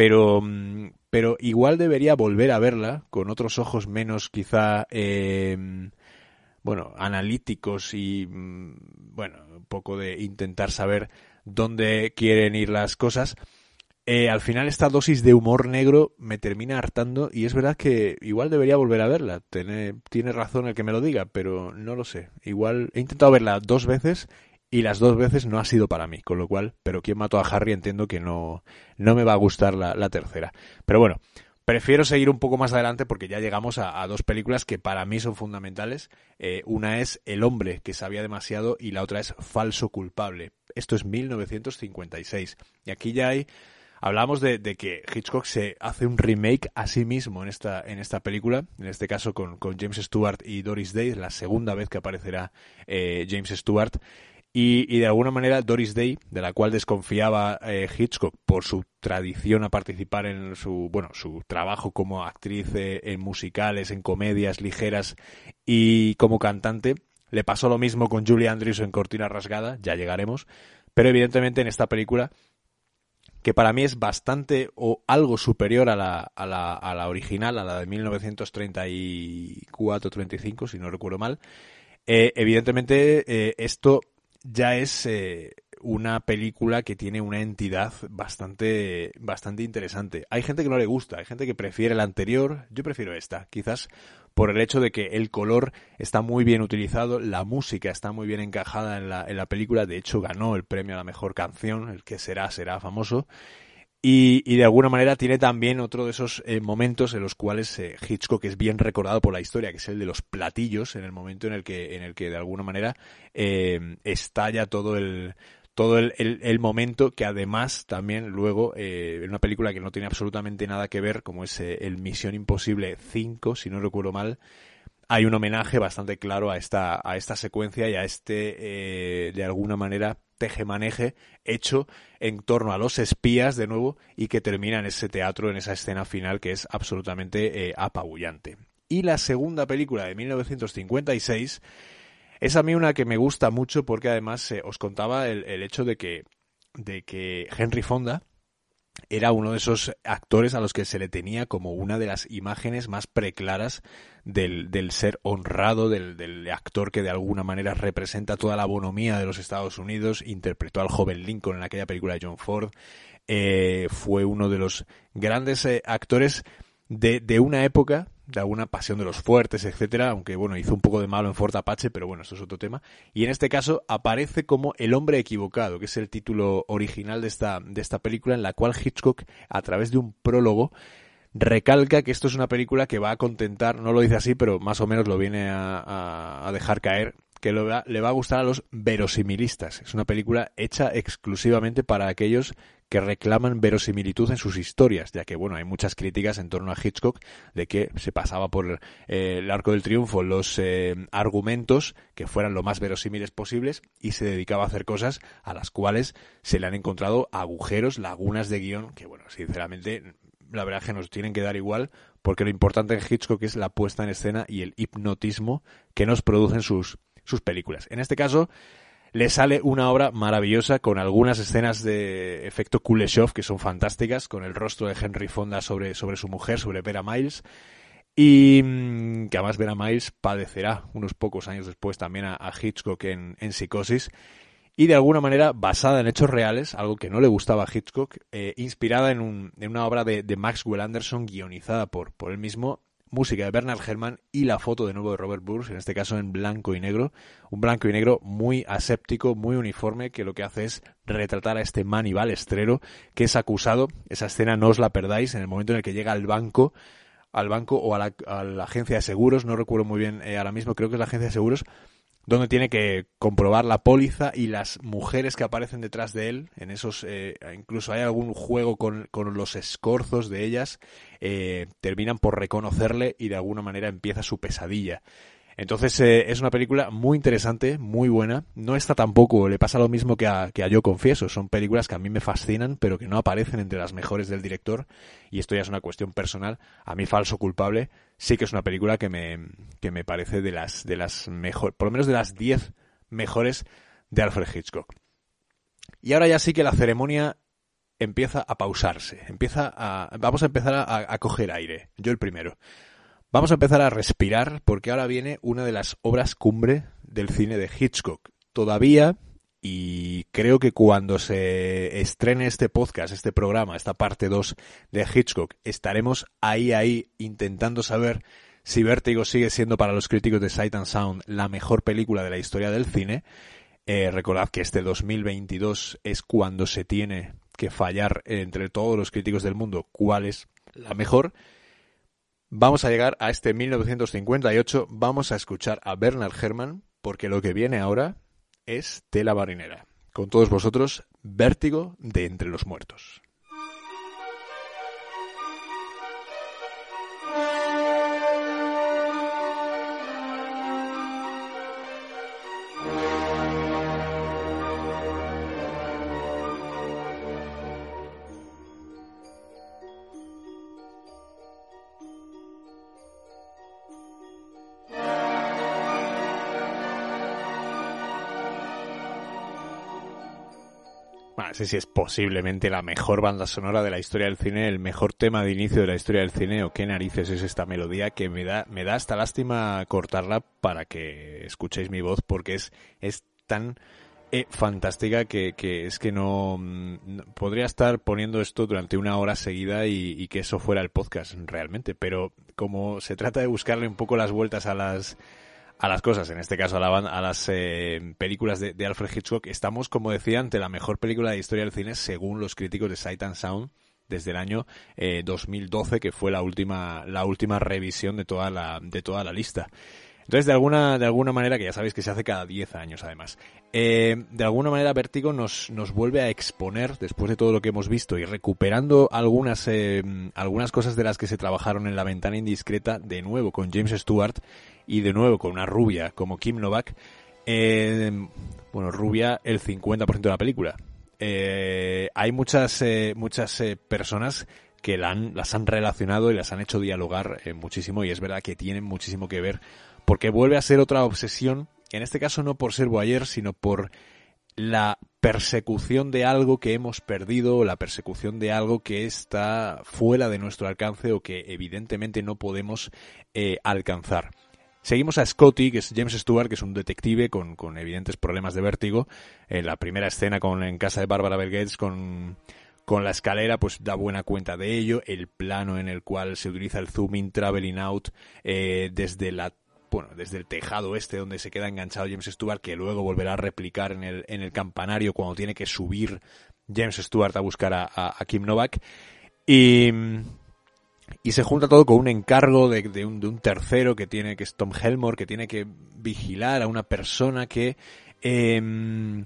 Pero, mm, pero igual debería volver a verla con otros ojos menos quizá, em, bueno, analíticos y, mm, bueno, un poco de intentar saber dónde quieren ir las cosas. Eh, al final esta dosis de humor negro me termina hartando y es verdad que igual debería volver a verla. Tiene, tiene razón el que me lo diga, pero no lo sé. Igual he intentado verla dos veces y las dos veces no ha sido para mí, con lo cual, pero quien mató a Harry entiendo que no, no me va a gustar la, tercera. Pero bueno, prefiero seguir un poco más adelante porque ya llegamos a, dos películas que para mí son fundamentales. Eh, una es El hombre que sabía demasiado y la otra es Falso culpable. Esto es 1956. Y aquí ya hay... Hablamos de, que Hitchcock se hace un remake a sí mismo en esta, en esta película, en este caso con, con James Stewart y Doris Day, la segunda vez que aparecerá eh, James Stewart. Y, de alguna manera Doris Day, de la cual desconfiaba eh, Hitchcock por su tradición a participar en su, bueno, su trabajo como actriz eh, en musicales, en comedias ligeras y como cantante, le pasó lo mismo con Julie Andrews en Cortina Rasgada, ya llegaremos, pero evidentemente en esta película que para mí es bastante o algo superior a la, a la, a la original, a la de 1934-35, si no recuerdo mal, eh, evidentemente esto ya es eh, una película que tiene una entidad bastante, bastante interesante. Hay gente que no le gusta, hay gente que prefiere la anterior, yo prefiero esta, quizás por el hecho de que el color está muy bien utilizado, la música está muy bien encajada en la, en la película, de hecho ganó el premio a la mejor canción, el que será, será famoso, y, y, de alguna manera tiene también otro de esos eh, momentos en los cuales eh, Hitchcock es bien recordado por la historia, que es el de los platillos, en el momento en el que, en el que de alguna manera eh, estalla todo el todo el, el, momento que además también luego en una película que no tiene absolutamente nada que ver como es el Misión Imposible 5 si no recuerdo mal hay un homenaje bastante claro a esta a esta secuencia y a este de alguna manera tejemaneje hecho en torno a los espías de nuevo y que termina en ese teatro, en esa escena final que es absolutamente eh, apabullante. Y la segunda película de 1956 es a mí una que me gusta mucho porque además eh, os contaba el, el, hecho de que, de que Henry Fonda, era uno de esos actores a los que se le tenía como una de las imágenes más preclaras del, del ser honrado, del, del, actor que de alguna manera representa toda la bonomía de los Estados Unidos, interpretó al joven Lincoln en aquella película de John Ford, eh, fue uno de los grandes eh, actores de, de una época de alguna pasión de los fuertes, etcétera, aunque bueno, hizo un poco de malo en Fort Apache, pero bueno, esto es otro tema. Y en este caso aparece como El hombre equivocado, que es el título original de esta, de esta película, en la cual Hitchcock, a través de un prólogo, recalca que esto es una película que va a contentar, no lo dice así, pero más o menos lo viene a, dejar caer, que le va a gustar a los verosimilistas. Es una película hecha exclusivamente para aquellos que reclaman verosimilitud en sus historias, ya que bueno, hay muchas críticas en torno a Hitchcock de que se pasaba por eh, el arco del triunfo los eh, argumentos que fueran lo más verosímiles posibles y se dedicaba a hacer cosas a las cuales se le han encontrado agujeros, lagunas de guion, que bueno, sinceramente la verdad es que nos tienen que dar igual, porque lo importante en Hitchcock es la puesta en escena y el hipnotismo que nos producen sus, sus películas. En este caso, le sale una obra maravillosa con algunas escenas de efecto Kuleshov que son fantásticas, con el rostro de Henry Fonda sobre, sobre su mujer, sobre Vera Miles, y mm, que además Vera Miles padecerá unos pocos años después también a, Hitchcock en, Psicosis, y de alguna manera basada en hechos reales, algo que no le gustaba a Hitchcock, eh, inspirada en, un, en, una obra de, de Maxwell Anderson guionizada por, por él mismo música de Bernard Herrmann y la foto de nuevo de Robert Burns, en este caso en blanco y negro. Un blanco y negro muy aséptico, muy uniforme, que lo que hace es retratar a este Manny estrero que es acusado. Esa escena no os la perdáis en el momento en el que llega al banco al banco o a la, agencia de seguros, no recuerdo muy bien eh, ahora mismo, creo que es la agencia de seguros, donde tiene que comprobar la póliza y las mujeres que aparecen detrás de él, en esos, eh, incluso hay algún juego con, con los escorzos de ellas, eh, terminan por reconocerle y de alguna manera empieza su pesadilla. Entonces eh, es una película muy interesante, muy buena. No está tampoco, le pasa lo mismo que a, que a Yo Confieso. Son películas que a mí me fascinan, pero que no aparecen entre las mejores del director. Y esto ya es una cuestión personal. A mí, Falso Culpable, sí que es una película que me, que me parece de las, de las mejores, por lo menos de las 10 mejores de Alfred Hitchcock. Y ahora ya sí que la ceremonia empieza a pausarse. Empieza a, vamos a empezar a, a coger aire. Yo el primero. Vamos a empezar a respirar porque ahora viene una de las obras cumbre del cine de Hitchcock. Todavía, y creo que cuando se estrene este podcast, este programa, esta parte 2 de Hitchcock, estaremos ahí, ahí, intentando saber si Vértigo sigue siendo para los críticos de Sight and Sound la mejor película de la historia del cine. Eh, recordad que este 2022 es cuando se tiene que fallar entre todos los críticos del mundo cuál es la mejor vamos a llegar a este 1958, vamos a escuchar a Bernard Herrmann, porque lo que viene ahora es tela marinera. Con todos vosotros, Vértigo de Entre los Muertos. No sé si es posiblemente la mejor banda sonora de la historia del cine, el mejor tema de inicio de la historia del cine, o qué narices es esta melodía que me da, me da hasta lástima cortarla para que escuchéis mi voz, porque es, es tan eh, fantástica que, que, es que no, podría estar poniendo esto durante una hora seguida y que eso fuera el podcast realmente, pero como se trata de buscarle un poco las vueltas a las a las cosas, en este caso a, la, a las eh, películas de, Alfred Hitchcock, estamos, como decía, ante la mejor película de historia del cine según los críticos de Sight and Sound desde el año 2012, eh, que fue la última, la última revisión de toda la, de toda la lista. Entonces, de alguna, de alguna manera, que ya sabéis que se hace cada 10 años además, eh, de alguna manera Vértigo nos, nos vuelve a exponer, después de todo lo que hemos visto y recuperando algunas, algunas cosas de las que se trabajaron en la ventana indiscreta, de nuevo con James Stewart, y de nuevo con una rubia como Kim Novak, eh, bueno, rubia el 50% de la película. Eh, hay muchas, eh, muchas personas que las han relacionado y las han hecho dialogar muchísimo y es verdad que tienen muchísimo que ver porque vuelve a ser otra obsesión, en este caso no por ser Boyer, sino por la persecución de algo que hemos perdido, la persecución de algo que está fuera de nuestro alcance o que evidentemente no podemos alcanzar. Seguimos a Scotty, que es James Stewart, que es un detective con, con evidentes problemas de vértigo. En la primera escena con, en casa de Barbara Bel con, con la escalera, pues da buena cuenta de ello. El plano en el cual se utiliza el zooming, traveling out, eh, desde la bueno, desde el tejado este donde se queda enganchado James Stewart, que luego volverá a replicar en el, en el campanario cuando tiene que subir James Stewart a buscar a, a Kim Novak. Y, y se junta todo con un encargo de, de, un, de, un, tercero que tiene, que es Tom Helmore, que tiene que vigilar a una persona que, eh,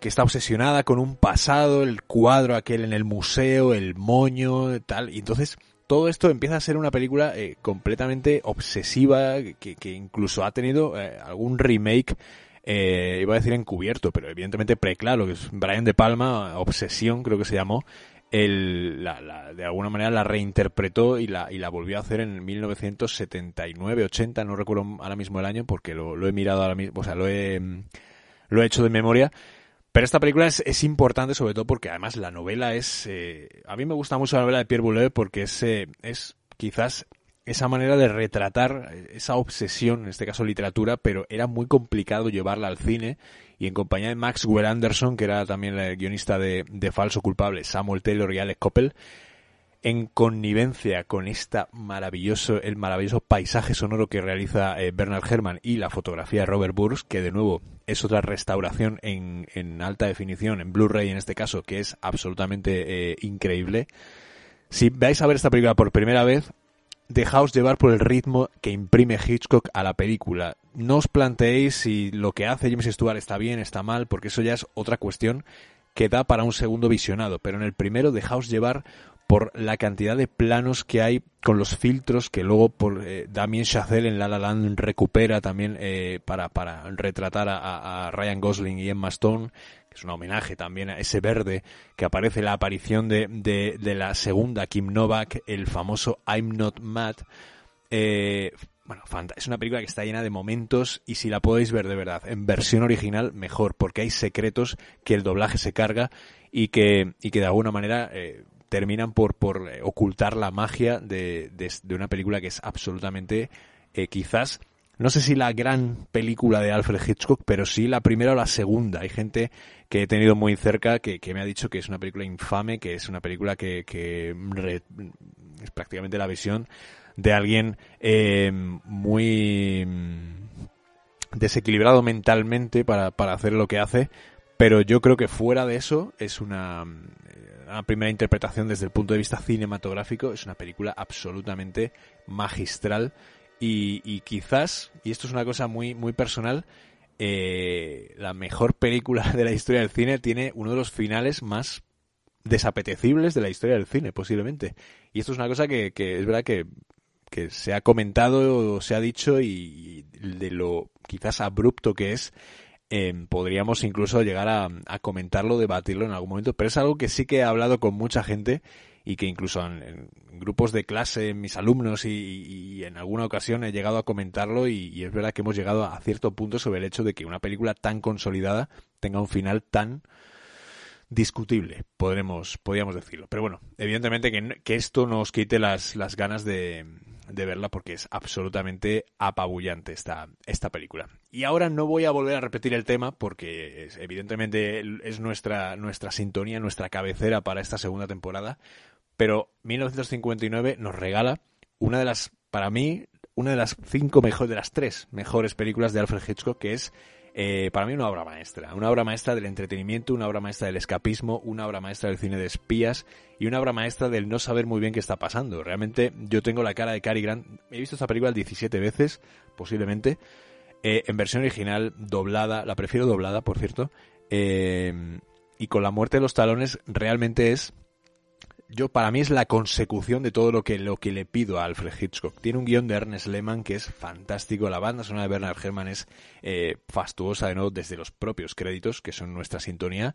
que está obsesionada con un pasado, el cuadro aquel en el museo, el moño, tal. Y entonces todo esto empieza a ser una película eh, completamente obsesiva, que, que, incluso ha tenido eh, algún remake. Eh, iba a decir encubierto, pero evidentemente preclaro, que es Brian De Palma, Obsesión creo que se llamó, el, la, de alguna manera la reinterpretó y la, y la volvió a hacer en 1979-80, no recuerdo ahora mismo el año porque lo, lo, he mirado ahora mismo, o sea, lo he, lo he hecho de memoria. Pero esta película es, es, importante sobre todo porque además la novela es... Eh, a mí me gusta mucho la novela de Pierre Boulez porque es, eh, es quizás esa manera de retratar esa obsesión, en este caso literatura, pero era muy complicado llevarla al cine y en compañía de Maxwell Anderson, que era también el guionista de, Falso Culpable, Samuel Taylor y Alex Coppel, en connivencia con esta maravilloso, el maravilloso paisaje sonoro que realiza eh, Bernard Herrmann y la fotografía de Robert Burns, que de nuevo es otra restauración en, en alta definición, en Blu-ray en este caso, que es absolutamente eh, increíble. Si vais a ver esta película por primera vez, dejaos llevar por el ritmo que imprime Hitchcock a la película. No os planteéis si lo que hace James Stewart está bien, está mal, porque eso ya es otra cuestión que da para un segundo visionado. Pero en el primero dejaos llevar por la cantidad de planos que hay con los filtros que luego por eh, Damien Chazelle en La La Land recupera también eh, para, para retratar a, a, Ryan Gosling y Emma Stone, es un homenaje también a ese verde que aparece la aparición de, de, la segunda Kim Novak, el famoso I'm Not Mad. Eh, bueno, es una película que está llena de momentos y si la podéis ver de verdad en versión original, mejor, porque hay secretos que el doblaje se carga y que, y que de alguna manera eh, terminan por, por eh, ocultar la magia de, de, una película que es absolutamente, quizás, no sé si la gran película de Alfred Hitchcock, pero sí la primera o la segunda. Hay gente que he tenido muy cerca que, que me ha dicho que es una película infame, que es una película que, es prácticamente la visión de alguien eh, muy desequilibrado mentalmente para, para hacer lo que hace, pero yo creo que fuera de eso es una, una primera interpretación desde el punto de vista cinematográfico, es una película absolutamente magistral y, y quizás, y esto es una cosa muy, muy personal, eh, la mejor película de la historia del cine tiene uno de los finales más desapetecibles de la historia del cine, posiblemente. Y esto es una cosa que, que es verdad que, que se ha comentado o se ha dicho y, de lo quizás abrupto que es eh, podríamos incluso llegar a, a, comentarlo, debatirlo en algún momento, pero es algo que sí que he hablado con mucha gente y que incluso en, grupos de clase, mis alumnos y, en alguna ocasión he llegado a comentarlo y, y, es verdad que hemos llegado a cierto punto sobre el hecho de que una película tan consolidada tenga un final tan discutible, podremos, podríamos decirlo. Pero bueno, evidentemente que, que esto nos quite las, las ganas de, de verla porque es absolutamente apabullante esta, esta película. Y ahora no voy a volver a repetir el tema porque es, evidentemente es nuestra, nuestra sintonía, nuestra cabecera para esta segunda temporada, pero 1959 nos regala una de las, para mí, una de las cinco mejores, de las tres mejores películas de Alfred Hitchcock, que es eh, para mí una obra maestra, una obra maestra del entretenimiento, una obra maestra del escapismo, una obra maestra del cine de espías y una obra maestra del no saber muy bien qué está pasando. Realmente yo tengo la cara de Cary Grant, he visto esta película 17 veces, posiblemente, eh, en versión original, doblada, la prefiero doblada, por cierto, eh, y con la muerte de los talones realmente es yo para mí es la consecución de todo lo que lo que le pido a Alfred Hitchcock. Tiene un guion de Ernest Lehman que es fantástico. La banda sonora de Bernard Herrmann es eh, fastuosa de nuevo desde los propios créditos que son nuestra sintonía.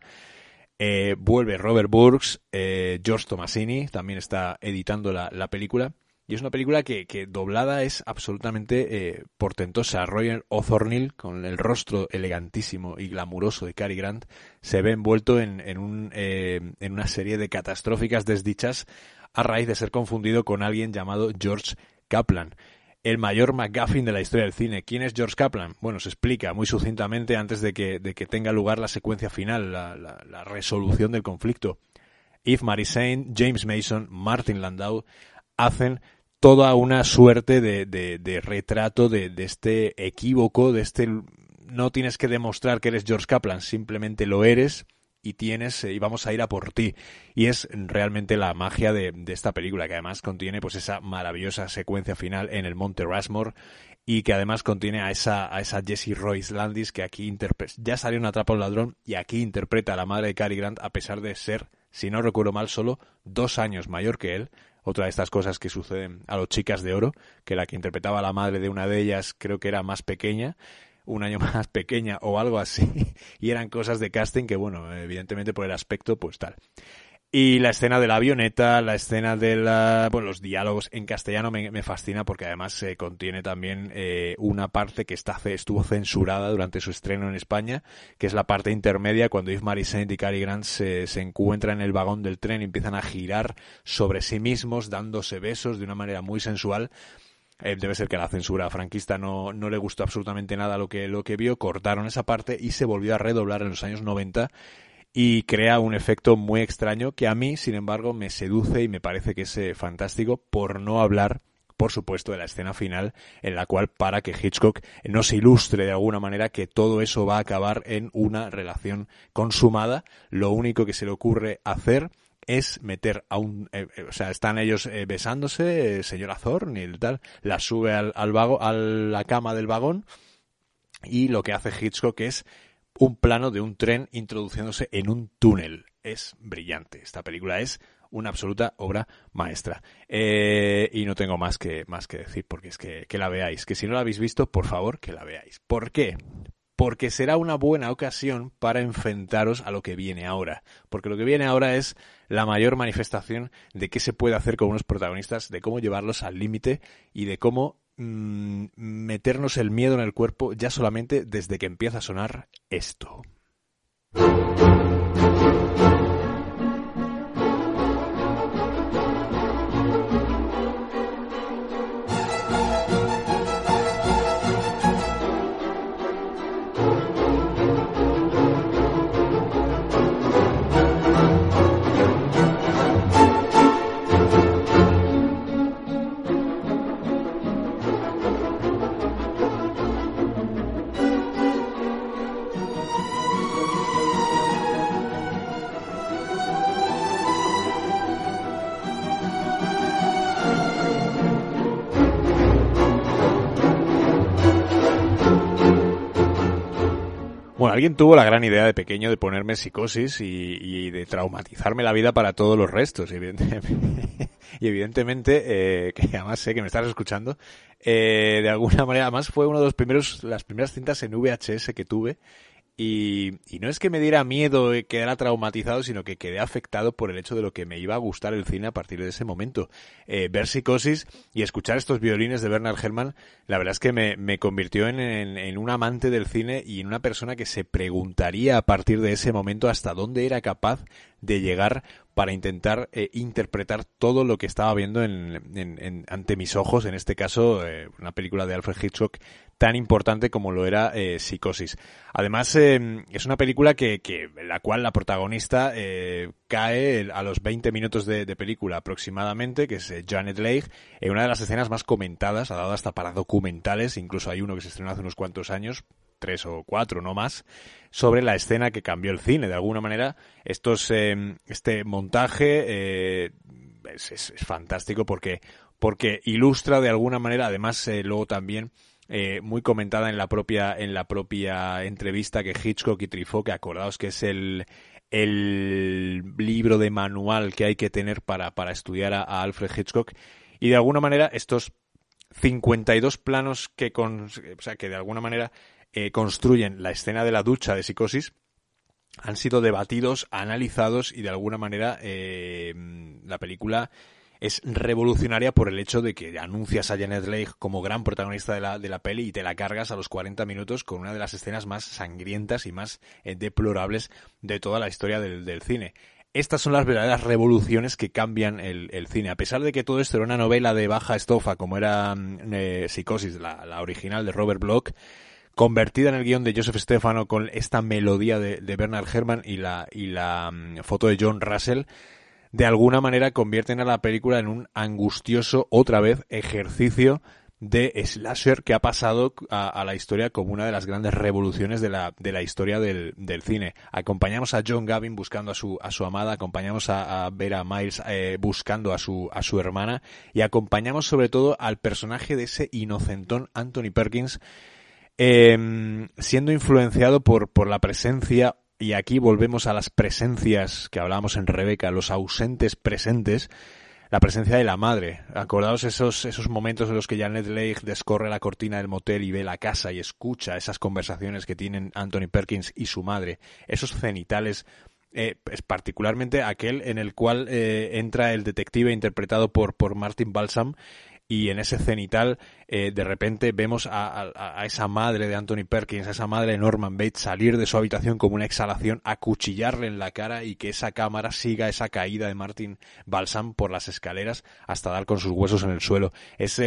Eh, vuelve Robert Burks, eh, George Tomasini también está editando la, la película. Y es una película que, que doblada es absolutamente eh, portentosa. Roger O'Thornhill, con el rostro elegantísimo y glamuroso de Cary Grant, se ve envuelto en, en, un, eh, en una serie de catastróficas desdichas a raíz de ser confundido con alguien llamado George Kaplan. El mayor McGuffin de la historia del cine. ¿Quién es George Kaplan? Bueno, se explica muy sucintamente antes de que, de que tenga lugar la secuencia final, la, la, la resolución del conflicto. Yves Marisain, James Mason, Martin Landau hacen toda una suerte de, retrato de, este equívoco, de este... No tienes que demostrar que eres George Kaplan, simplemente lo eres y tienes y vamos a ir a por ti y es realmente la magia de, esta película que además contiene pues esa maravillosa secuencia final en el Monte Rushmore y que además contiene a esa, a esa Jessie Royce Landis que aquí ya salió en Atrapa un ladrón y aquí interpreta a la madre de Cary Grant a pesar de ser, si no recuerdo mal, solo dos años mayor que él. Otra de estas cosas que suceden a los chicas de oro, que la que interpretaba la madre de una de ellas creo que era más pequeña un año más pequeña o algo así, y eran cosas de casting que, bueno, evidentemente por el aspecto, pues tal. Y la escena de la avioneta, la escena de la, bueno, los diálogos en castellano me, me fascina porque además se contiene también eh, una parte que está, estuvo censurada durante su estreno en España, que es la parte intermedia cuando Yves Marisent y Cary Grant se, se encuentran en el vagón del tren y empiezan a girar sobre sí mismos, dándose besos de una manera muy sensual. Eh, debe ser que la censura franquista no, no le gustó absolutamente nada lo que, lo que vio, cortaron esa parte y se volvió a redoblar en los años 90 y crea un efecto muy extraño que a mí, sin embargo, me seduce y me parece que es eh, fantástico por no hablar por supuesto, de la escena final en la cual para que Hitchcock nos ilustre de alguna manera que todo eso va a acabar en una relación consumada. Lo único que se le ocurre hacer es meter a un, eh, eh, o sea, están ellos besándose, señora Thorne y tal, la sube al, al vago, a la cama del vagón y lo que hace Hitchcock es un plano de un tren introduciéndose en un túnel. Es brillante. Esta película es una absoluta obra maestra. Eh, y no tengo más que, más que decir, porque es que, que la veáis. Que si no la habéis visto, por favor, que la veáis. ¿Por qué? Porque será una buena ocasión para enfrentaros a lo que viene ahora. Porque lo que viene ahora es la mayor manifestación de qué se puede hacer con unos protagonistas, de cómo llevarlos al límite y de cómo Mm, meternos el miedo en el cuerpo ya solamente desde que empieza a sonar esto. Alguien tuvo la gran idea de pequeño de ponerme psicosis y, de traumatizarme la vida para todos los restos, evidentemente. y evidentemente, eh, que además sé que me estás escuchando, eh, de alguna manera, además fue uno de los primeros, las primeras cintas en VHS que tuve y, no es que me diera miedo y quedara traumatizado, sino que quedé afectado por el hecho de lo que me iba a gustar el cine a partir de ese momento. Eh, ver Psicosis y escuchar estos violines de Bernard Herrmann, la verdad es que me, me convirtió en, en, un amante del cine y en una persona que se preguntaría a partir de ese momento hasta dónde era capaz de llegar para intentar eh, interpretar todo lo que estaba viendo en, ante mis ojos, en este caso eh, una película de Alfred Hitchcock tan importante como lo era eh, Psicosis. Además, es una película que, que, en la cual la protagonista cae a los 20 minutos de, película aproximadamente, que es Janet Leigh, en una de las escenas más comentadas, ha dado hasta para documentales, incluso hay uno que se estrenó hace unos cuantos años, tres o cuatro, no más, sobre la escena que cambió el cine. De alguna manera, estos, eh, este montaje eh, es, fantástico porque, porque ilustra de alguna manera, además eh, luego también muy comentada en la propia en la propia entrevista que Hitchcock y Truffaut, que acordaos que es el el libro de manual que hay que tener para, para estudiar a, a Alfred Hitchcock y de alguna manera estos 52 planos que con, o sea, que de alguna manera eh, construyen la escena de la ducha de psicosis han sido debatidos, analizados y de alguna manera eh, la película es revolucionaria por el hecho de que anuncias a Janet Leigh como gran protagonista de la, de la peli y te la cargas a los 40 minutos con una de las escenas más sangrientas y más eh, deplorables de toda la historia del, cine. Estas son las verdaderas revoluciones que cambian el, cine. A pesar de que todo esto era una novela de baja estofa, como era mm, Psicosis, la, la original de Robert Bloch, convertida en el guion de Joseph Stefano con esta melodía de, Bernard Herrmann y la, y la mm, foto de John Russell, de alguna manera convierten a la película en un angustioso, otra vez, ejercicio de slasher que ha pasado a, la historia como una de las grandes revoluciones de la, de la historia del, del, cine. Acompañamos a John Gavin buscando a su, a su amada, acompañamos a, a Vera Miles eh, buscando a su, a su hermana y acompañamos sobre todo al personaje de ese inocentón Anthony Perkins eh, siendo influenciado por, por la presencia y aquí volvemos a las presencias que hablábamos en Rebeca, los ausentes presentes, la presencia de la madre. Acordaos esos, esos momentos en los que Janet Leigh descorre la cortina del motel y ve la casa y escucha esas conversaciones que tienen Anthony Perkins y su madre. Esos cenitales eh, particularmente aquel en el cual eh, entra el detective interpretado por, por Martin Balsam y en ese cenital eh, de repente vemos a, esa madre de Anthony Perkins, a esa madre de Norman Bates salir de su habitación como una exhalación, acuchillarle en la cara y que esa cámara siga esa caída de Martin Balsam por las escaleras hasta dar con sus huesos en el suelo. Es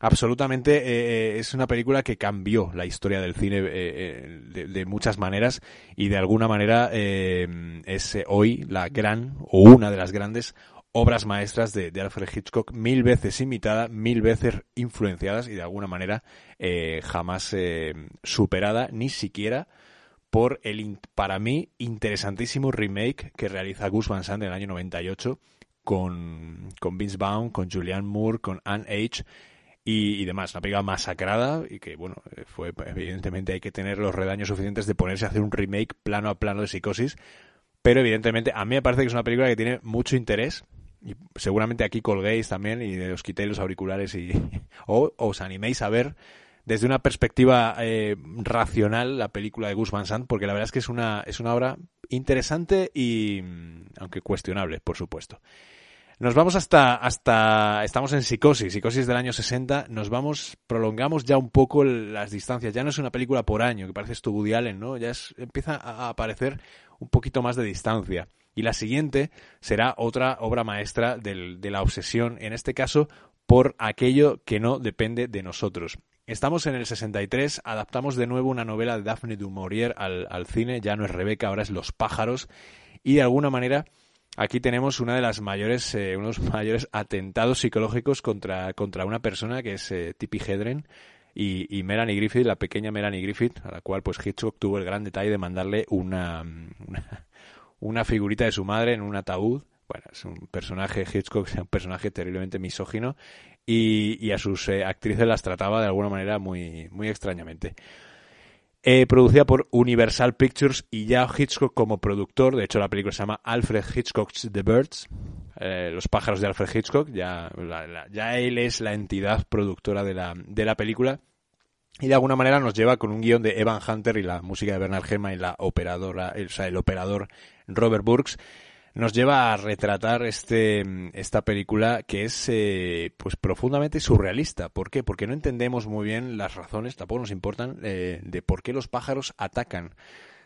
absolutamente eh, es una película que cambió la historia del cine eh, de, muchas maneras y de alguna manera es hoy la gran o una de las grandes obras maestras de, Alfred Hitchcock, mil veces imitada, mil veces influenciadas y de alguna manera eh, jamás eh, superada, ni siquiera por el, para mí, interesantísimo remake que realiza Gus Van Sant en el año 98 con, con Vince Vaughn, con Julianne Moore, con Anne H., y, demás. Una película masacrada y que, bueno, eh, fue, evidentemente hay que tener los redaños suficientes de ponerse a hacer un remake plano a plano de psicosis. Pero evidentemente a mí me parece que es una película que tiene mucho interés y seguramente aquí colguéis también y os quitéis los auriculares y o os animéis a ver desde una perspectiva eh, racional la película de Gus Van Sant porque la verdad es que es una es una obra interesante y aunque cuestionable por supuesto. Nos vamos hasta hasta estamos en Psicosis Psicosis del año 60 nos vamos prolongamos ya un poco las distancias. Ya no es una película por año que parece esto Woody Allen no ya es, empieza a aparecer un poquito más de distancia y la siguiente será otra obra maestra de la obsesión, en este caso por aquello que no depende de nosotros. Estamos en el 63, adaptamos de nuevo una novela de Daphne du Maurier al, cine, ya no es Rebeca, ahora es Los pájaros, y de alguna manera aquí tenemos una de las mayores, eh, unos mayores atentados psicológicos contra, contra una persona que es eh, Tippi Hedren y, Melanie Griffith, la pequeña Melanie Griffith, a la cual pues Hitchcock tuvo el gran detalle de mandarle una figurita de su madre en un ataúd. Bueno, es un personaje, Hitchcock es un personaje terriblemente misógino y, a sus eh, actrices las trataba de alguna manera muy, muy extrañamente. Eh, producida por Universal Pictures y ya Hitchcock como productor. De hecho, la película se llama Alfred Hitchcock's The Birds, eh, Los pájaros de Alfred Hitchcock. Ya, ya él es la entidad productora de la, de la película y de alguna manera nos lleva con un guion de Evan Hunter y la música de Bernard Gemma y la operadora, o sea, el operador Robert Burks, nos lleva a retratar este, esta película que es eh, pues profundamente surrealista. ¿Por qué? Porque no entendemos muy bien las razones, tampoco nos importan, eh, de por qué los pájaros atacan.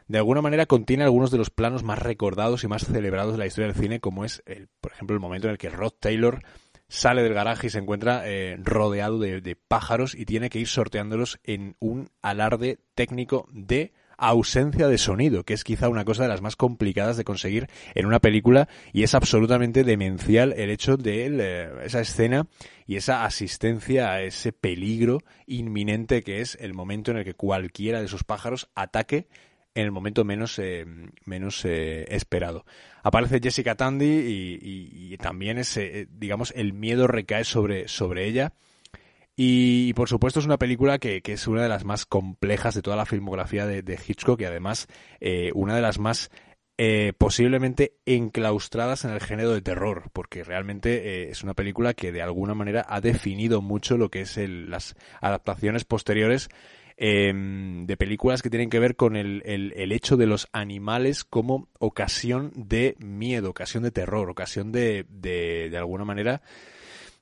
De alguna manera contiene algunos de los planos más recordados y más celebrados de la historia del cine, como es, el, por ejemplo, el momento en el que Rod Taylor sale del garaje y se encuentra eh, rodeado de, pájaros y tiene que ir sorteándolos en un alarde técnico de ausencia de sonido, que es quizá una cosa de las más complicadas de conseguir en una película y es absolutamente demencial el hecho de eh, esa escena y esa asistencia a ese peligro inminente que es el momento en el que cualquiera de esos pájaros ataque en el momento menos, eh, menos eh, esperado. Aparece Jessica Tandy y, también ese, eh, digamos, el miedo recae sobre, sobre ella. Y, por supuesto es una película que, que, es una de las más complejas de toda la filmografía de, Hitchcock y además una de las más posiblemente enclaustradas en el género de terror, porque realmente es una película que de alguna manera ha definido mucho lo que es el, las adaptaciones posteriores Em, de películas que tienen que ver con el, el, hecho de los animales como ocasión de miedo, ocasión de terror, ocasión de, de, de alguna manera,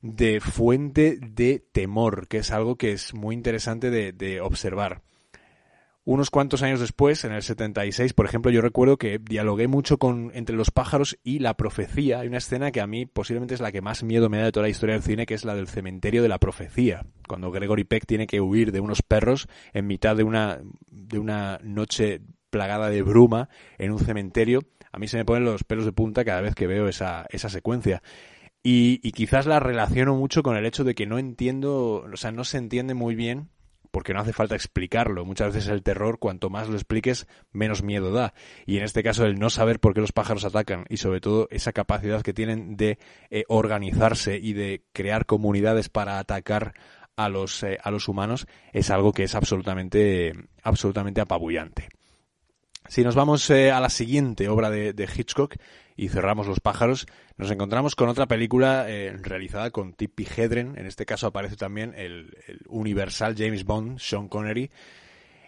de fuente de temor, que es algo que es muy interesante de, observar. Unos cuantos años después, en el 76, por ejemplo, yo recuerdo que dialogué mucho con entre los pájaros y la profecía. Hay una escena que a mí posiblemente es la que más miedo me da de toda la historia del cine, que es la del cementerio de la profecía. Cuando Gregory Peck tiene que huir de unos perros en mitad de una, de una noche plagada de bruma en un cementerio. A mí se me ponen los pelos de punta cada vez que veo esa, esa secuencia. Y, y quizás la relaciono mucho con el hecho de que no entiendo, o sea, no se entiende muy bien porque no hace falta explicarlo. Muchas veces el terror, cuanto más lo expliques, menos miedo da. Y en este caso, el no saber por qué los pájaros atacan y sobre todo esa capacidad que tienen de eh, organizarse y de crear comunidades para atacar a los, eh, a los humanos es algo que es absolutamente, absolutamente apabullante. Si nos vamos eh, a la siguiente obra de, Hitchcock y cerramos Los pájaros, nos encontramos con otra película eh, realizada con Tippi Hedren. En este caso aparece también el, universal James Bond, Sean Connery.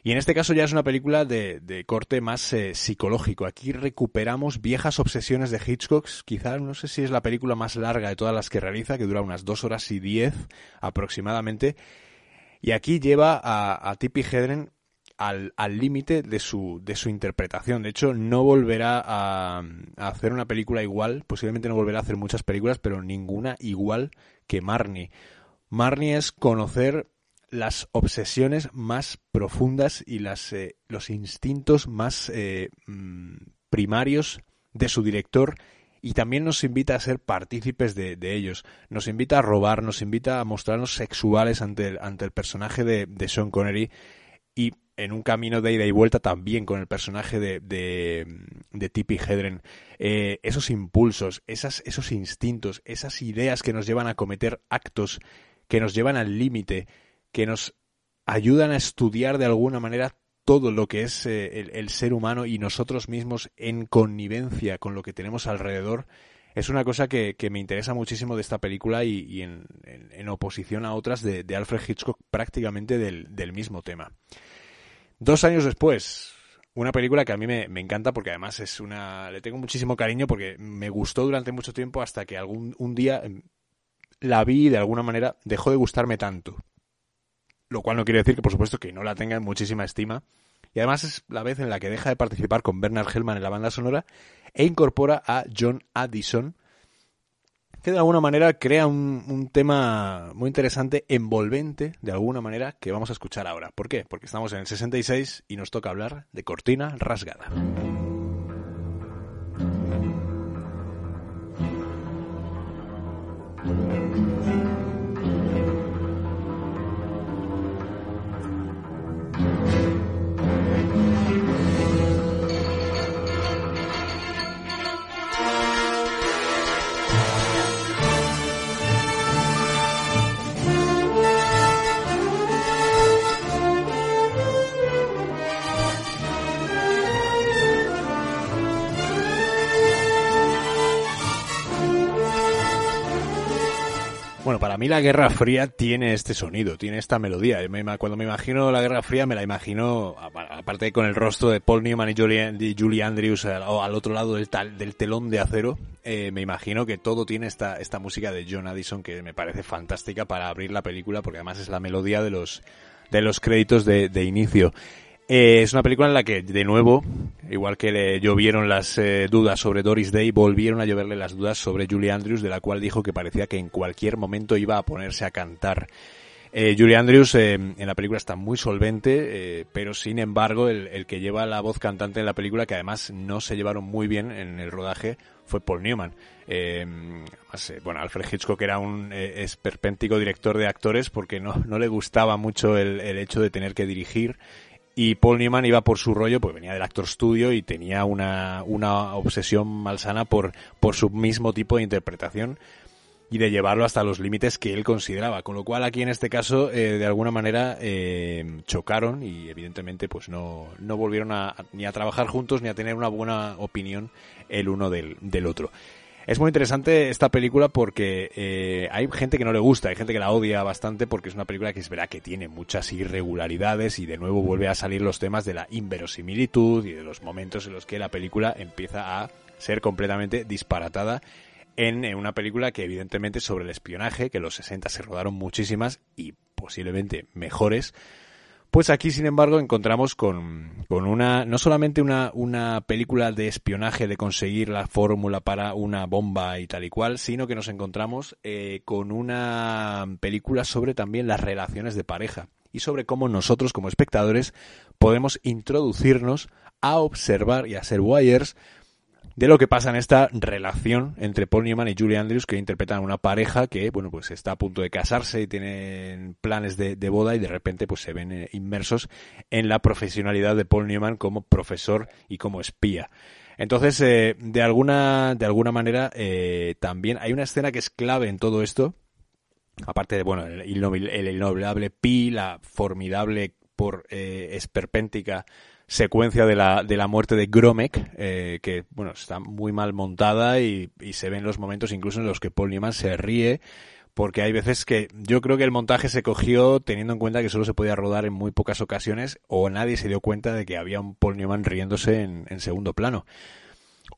Y en este caso ya es una película de, corte más eh, psicológico. Aquí recuperamos viejas obsesiones de Hitchcock. Quizá no sé si es la película más larga de todas las que realiza, que dura unas dos horas y diez aproximadamente. Y aquí lleva a, a Tippi Hedren al límite de su, de su interpretación. De hecho, no volverá a, hacer una película igual, posiblemente no volverá a hacer muchas películas, pero ninguna igual que Marnie. Marnie es conocer las obsesiones más profundas y las, eh, los instintos más eh, mm, primarios de su director y también nos invita a ser partícipes de, ellos. Nos invita a robar, nos invita a mostrarnos sexuales ante el, ante el personaje de, de Sean Connery y en un camino de ida y vuelta también con el personaje de, de, de Tippi Hedren. Eh, esos impulsos, esas, esos instintos, esas ideas que nos llevan a cometer actos, que nos llevan al límite, que nos ayudan a estudiar de alguna manera todo lo que es eh, el, ser humano y nosotros mismos en connivencia con lo que tenemos alrededor, es una cosa que, me interesa muchísimo de esta película y, en, en, oposición a otras de, Alfred Hitchcock prácticamente del mismo tema. Dos años después, una película que a mí me, encanta porque además es una. Le tengo muchísimo cariño porque me gustó durante mucho tiempo hasta que algún un día em, la vi y de alguna manera dejó de gustarme tanto. Lo cual no quiere decir que, por supuesto, que no la tenga en muchísima estima. Y además es la vez en la que deja de participar con Bernard Hellman en la banda sonora e incorpora a John Addison que de alguna manera crea un, tema muy interesante, envolvente, de alguna manera, que vamos a escuchar ahora. ¿Por qué? Porque estamos en el 66 y nos toca hablar de cortina rasgada. Bueno, para mí la Guerra Fría tiene este sonido, tiene esta melodía. Cuando me imagino la Guerra Fría me la imagino, aparte con el rostro de Paul Newman y Julie, Andrews al, otro lado del, del telón de acero, eh, me imagino que todo tiene esta, esta música de John Addison que me parece fantástica para abrir la película porque además es la melodía de los, de los créditos de, de inicio. Eh, es una película en la que, de nuevo, igual que le llovieron las eh, dudas sobre Doris Day, volvieron a lloverle las dudas sobre Julie Andrews, de la cual dijo que parecía que en cualquier momento iba a ponerse a cantar. Eh, Julie Andrews en la película está muy solvente, pero sin embargo el, que lleva la voz cantante en la película, que además no se llevaron muy bien en el rodaje, fue Paul Newman. bueno, Alfred Hitchcock era un esperpéntico director de actores porque no, le gustaba mucho el hecho de tener que dirigir y Paul Newman iba por su rollo, pues venía del actor studio y tenía una, una obsesión malsana por, por su mismo tipo de interpretación y de llevarlo hasta los límites que él consideraba. Con lo cual aquí en este caso, eh, de alguna manera, eh, chocaron y evidentemente pues no, no volvieron a, ni a trabajar juntos ni a tener una buena opinión el uno del, del otro. Es muy interesante esta película porque eh, hay gente que no le gusta, hay gente que la odia bastante porque es una película que es verdad que tiene muchas irregularidades y de nuevo vuelve a salir los temas de la inverosimilitud y de los momentos en los que la película empieza a ser completamente disparatada en, en una película que evidentemente sobre el espionaje, que en los 60 se rodaron muchísimas y posiblemente mejores, pues aquí, sin embargo, encontramos con, con una, no solamente una, una película de espionaje, de conseguir la fórmula para una bomba y tal y cual, sino que nos encontramos eh, con una película sobre también las relaciones de pareja y sobre cómo nosotros como espectadores podemos introducirnos a observar y a ser wires de lo que pasa en esta relación entre Paul Newman y Julie Andrews, que interpretan una pareja que, bueno, pues está a punto de casarse y tienen planes de, boda y de repente pues se ven eh, inmersos en la profesionalidad de Paul Newman como profesor y como espía. Entonces, eh, de alguna, de alguna manera, eh, también hay una escena que es clave en todo esto, aparte de, bueno, el, innombrable Pi, la formidable por esperpéntica secuencia de la, de la muerte de Gromek, eh, que bueno, está muy mal montada y, se ven los momentos incluso en los que Paul Newman se ríe, porque hay veces que yo creo que el montaje se cogió teniendo en cuenta que solo se podía rodar en muy pocas ocasiones o nadie se dio cuenta de que había un Paul Newman riéndose en segundo plano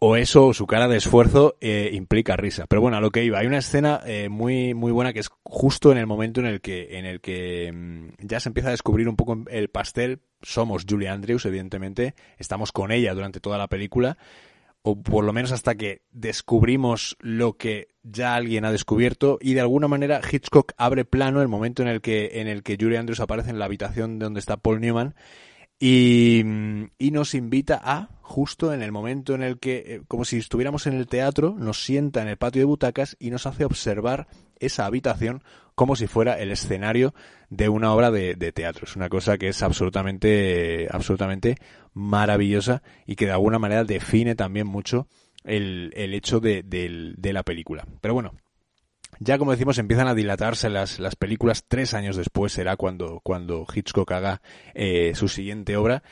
o eso, su cara de esfuerzo, eh, implica risa. Pero bueno, a lo que iba, hay una escena eh, muy, muy buena que es justo en el momento en el que, en el que mm, ya se empieza a descubrir un poco el pastel. Somos Julie Andrews, evidentemente, estamos con ella durante toda la película, o por lo menos hasta que descubrimos lo que ya alguien ha descubierto, y de alguna manera Hitchcock abre plano el momento en el que, en el que Julie Andrews aparece en la habitación donde está Paul Newman y, nos invita a, justo en el momento en el que, eh, como si estuviéramos en el teatro, nos sienta en el patio de butacas y nos hace observar esa habitación como si fuera el escenario de una obra de, teatro. Es una cosa que es absolutamente, absolutamente maravillosa y que de alguna manera define también mucho el, el hecho de, de la película. Pero bueno, ya como decimos, empiezan a dilatarse las, las películas. Tres años después será cuando, cuando Hitchcock haga eh, su siguiente obra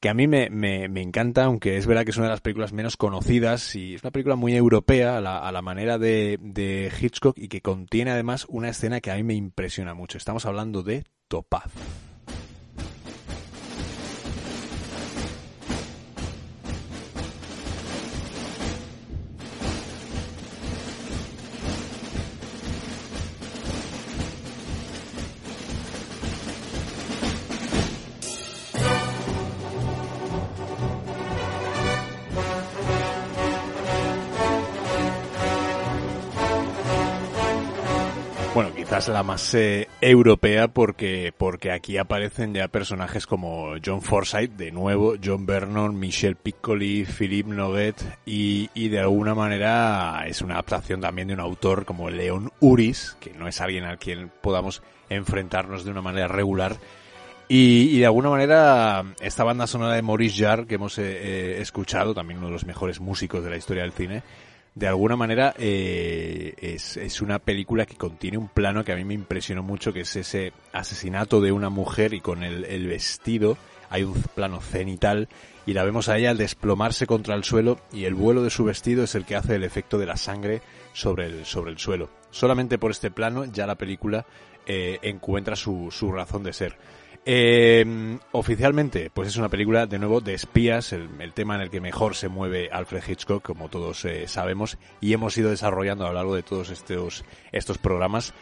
que a mí me, me, encanta, aunque es verdad que es una de las películas menos conocidas y es una película muy europea a la, a la manera de, de, Hitchcock y que contiene además una escena que a mí me impresiona mucho. Estamos hablando de Topaz. La más eh, europea porque, porque aquí aparecen ya personajes como John Forsythe, de nuevo, John Vernon, Michel Piccoli, Philippe Noguet y, y de alguna manera es una adaptación también de un autor como León Uris, que no es alguien al quien podamos enfrentarnos de una manera regular. Y, y, de alguna manera, esta banda sonora de Maurice Jarre, que hemos eh, eh, escuchado, también uno de los mejores músicos de la historia del cine, de alguna manera eh, es, es, una película que contiene un plano que a mí me impresionó mucho, que es ese asesinato de una mujer y con el, vestido hay un plano cenital y la vemos a ella al desplomarse contra el suelo y el vuelo de su vestido es el que hace el efecto de la sangre sobre el, sobre el suelo. Solamente por este plano ya la película eh, encuentra su, su razón de ser. Eh, oficialmente, pues es una película de nuevo de espías, el, tema en el que mejor se mueve Alfred Hitchcock, como todos eh, sabemos, y hemos ido desarrollando a lo largo de todos estos, estos programas.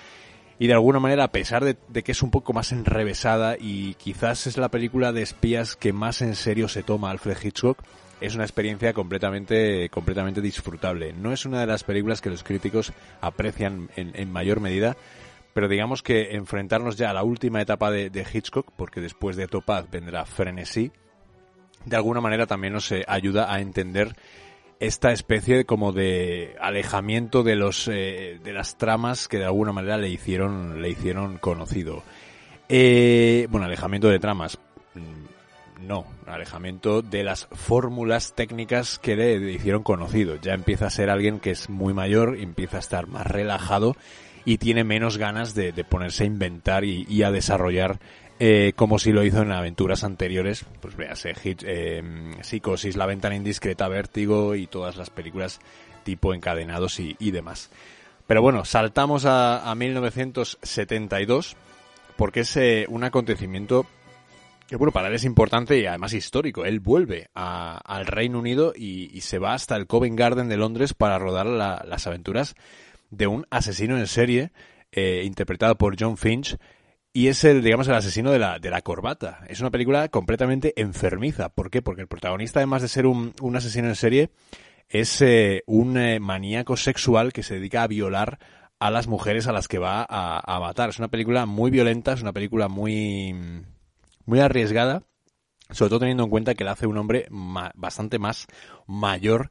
Y de alguna manera, a pesar de, que es un poco más enrevesada y quizás es la película de espías que más en serio se toma Alfred Hitchcock, es una experiencia completamente, completamente disfrutable. No es una de las películas que los críticos aprecian en, en mayor medida, pero digamos que enfrentarnos ya a la última etapa de, Hitchcock, porque después de Topaz vendrá Frenesí, de alguna manera también nos eh, ayuda a entender esta especie como de alejamiento de los eh, de las tramas que de alguna manera le hicieron le hicieron conocido. Eh, bueno alejamiento de tramas. Mm, no alejamiento de las fórmulas técnicas que le hicieron conocido. Ya empieza a ser alguien que es muy mayor empieza a estar más relajado y tiene menos ganas de, ponerse a inventar y, a desarrollar eh, como si lo hizo en aventuras anteriores, pues véase, Hit, eh, Psicosis, La Ventana Indiscreta, Vértigo y todas las películas tipo encadenados y, demás. Pero bueno, saltamos a, 1972 porque es eh, un acontecimiento que bueno, para él es importante y además histórico. Él vuelve al Reino Unido y, se va hasta el Covent Garden de Londres para rodar las aventuras de un asesino en serie eh, interpretado por John Finch y es el, digamos, el asesino de la, de la corbata. Es una película completamente enfermiza. ¿Por qué? Porque el protagonista, además de ser un, un asesino en serie, es eh, un eh, maníaco sexual que se dedica a violar a las mujeres a las que va a, matar. Es una película muy violenta, es una película muy, muy arriesgada, sobre todo teniendo en cuenta que la hace un hombre bastante más mayor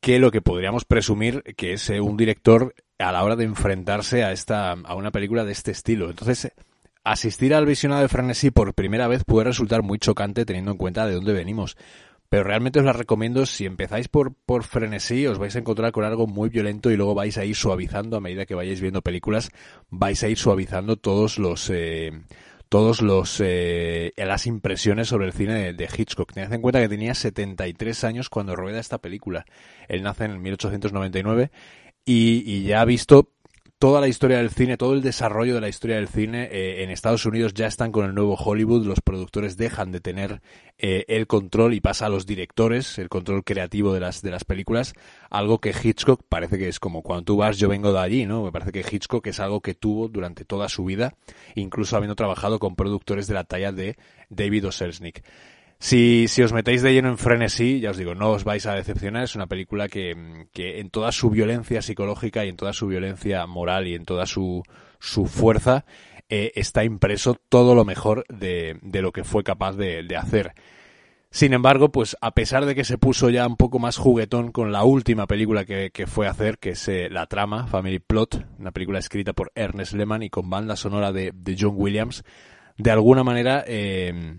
que lo que podríamos presumir que es un director a la hora de enfrentarse a esta a una película de este estilo. Entonces, asistir al visionado de Frenesí por primera vez puede resultar muy chocante teniendo en cuenta de dónde venimos. Pero realmente os la recomiendo, si empezáis por, por frenesí, os vais a encontrar con algo muy violento y luego vais a ir suavizando a medida que vayáis viendo películas, vais a ir suavizando todos los, eh, todos los, eh, las impresiones sobre el cine de, Hitchcock. Tened en cuenta que tenía 73 años cuando rueda esta película. Él nace en 1899 y, y ya ha visto toda la historia del cine, todo el desarrollo de la historia del cine eh, en Estados Unidos ya están con el nuevo Hollywood, los productores dejan de tener eh, el control y pasa a los directores, el control creativo de las, de las películas, algo que Hitchcock parece que es como cuando tú vas, yo vengo de allí, ¿no? Me parece que Hitchcock es algo que tuvo durante toda su vida, incluso habiendo trabajado con productores de la talla de David O. Si, si os metéis de lleno en frenesí, ya os digo, no os vais a decepcionar. Es una película que, que en toda su violencia psicológica y en toda su violencia moral y en toda su, su fuerza eh, está impreso todo lo mejor de, de lo que fue capaz de, de hacer. Sin embargo, pues a pesar de que se puso ya un poco más juguetón con la última película que, que fue hacer, que es eh, La Trama, Family Plot, una película escrita por Ernest Lehman y con banda sonora de, de John Williams, de alguna manera eh,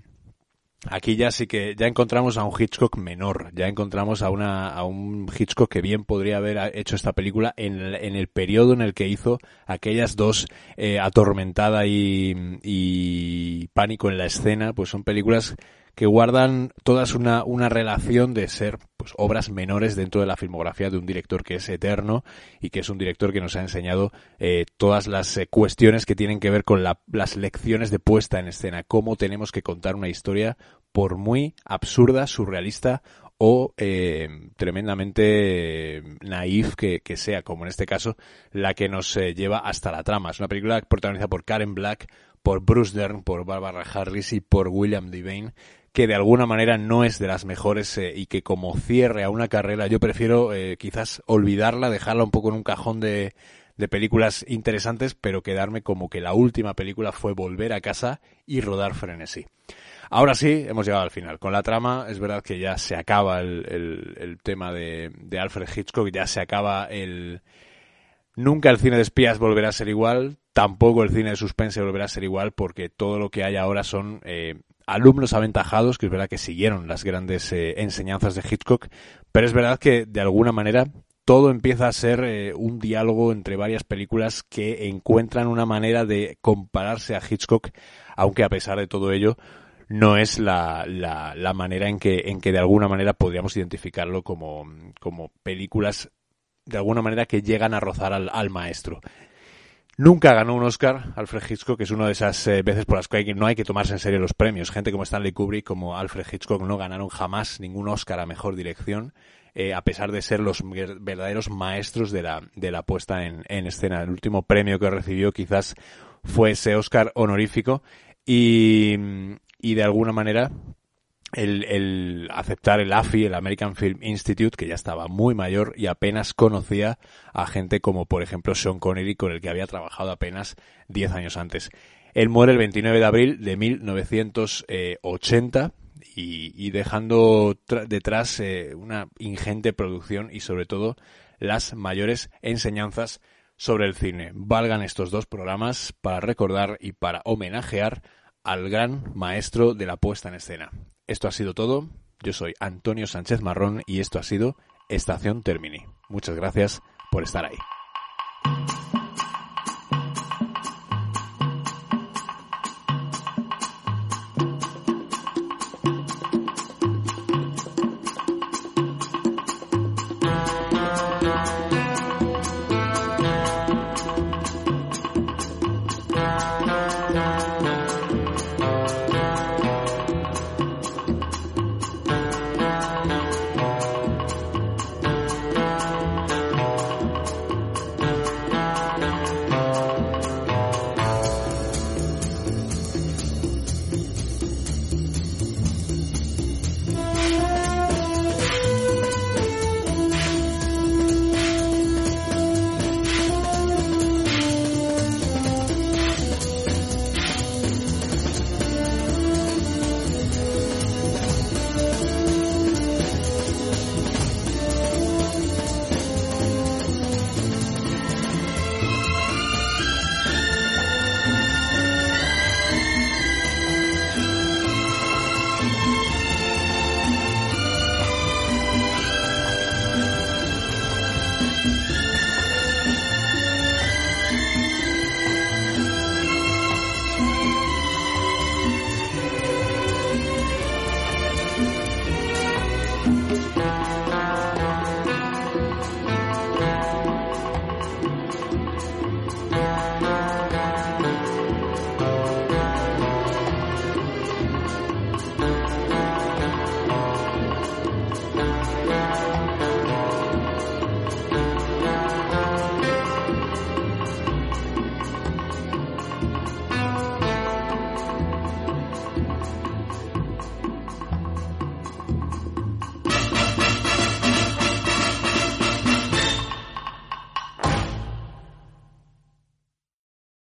Aquí ya sí que ya encontramos a un Hitchcock menor, ya encontramos a una a un Hitchcock que bien podría haber hecho esta película en el, en el periodo en el que hizo aquellas dos eh, atormentada y, y pánico en la escena, pues son películas que guardan todas una, una relación de ser pues, obras menores dentro de la filmografía de un director que es eterno y que es un director que nos ha enseñado eh, todas las eh, cuestiones que tienen que ver con la, las lecciones de puesta en escena, cómo tenemos que contar una historia por muy absurda, surrealista o eh, tremendamente naif que, que, sea, como en este caso, la que nos eh, lleva hasta la trama. Es una película protagonizada por Karen Black, por Bruce Dern, por Barbara Harris y por William Devane, que de alguna manera no es de las mejores eh, y que como cierre a una carrera yo prefiero eh, quizás olvidarla, dejarla un poco en un cajón de, de películas interesantes, pero quedarme como que la última película fue volver a casa y rodar frenesí. Ahora sí, hemos llegado al final. Con la trama, es verdad que ya se acaba el, el, el tema de, de, Alfred Hitchcock, ya se acaba el... Nunca el cine de espías volverá a ser igual, tampoco el cine de suspense volverá a ser igual, porque todo lo que hay ahora son eh, alumnos aventajados, que es verdad que siguieron las grandes eh, enseñanzas de Hitchcock, pero es verdad que de alguna manera todo empieza a ser eh, un diálogo entre varias películas que encuentran una manera de compararse a Hitchcock, aunque a pesar de todo ello no es la, la, la manera en que, en que de alguna manera podríamos identificarlo como, como películas de alguna manera que llegan a rozar al, al maestro. Nunca ganó un Oscar Alfred Hitchcock, que es una de esas eh, veces por las que no hay que tomarse en serio los premios. Gente como Stanley Kubrick, como Alfred Hitchcock, no ganaron jamás ningún Oscar a mejor dirección, eh, a pesar de ser los verdaderos maestros de la, de la puesta en, en escena. El último premio que recibió quizás fue ese Oscar honorífico y, y de alguna manera el, el, aceptar el AFI, el American Film Institute, que ya estaba muy mayor y apenas conocía a gente como, por ejemplo, Sean Connery, con el que había trabajado apenas 10 años antes. Él muere el 29 de abril de 1980 y, y dejando detrás eh, una ingente producción y sobre todo las mayores enseñanzas sobre el cine. Valgan estos dos programas para recordar y para homenajear al gran maestro de la puesta en escena. Esto ha sido todo. Yo soy Antonio Sánchez Marrón y esto ha sido Estación Termini. Muchas gracias por estar ahí.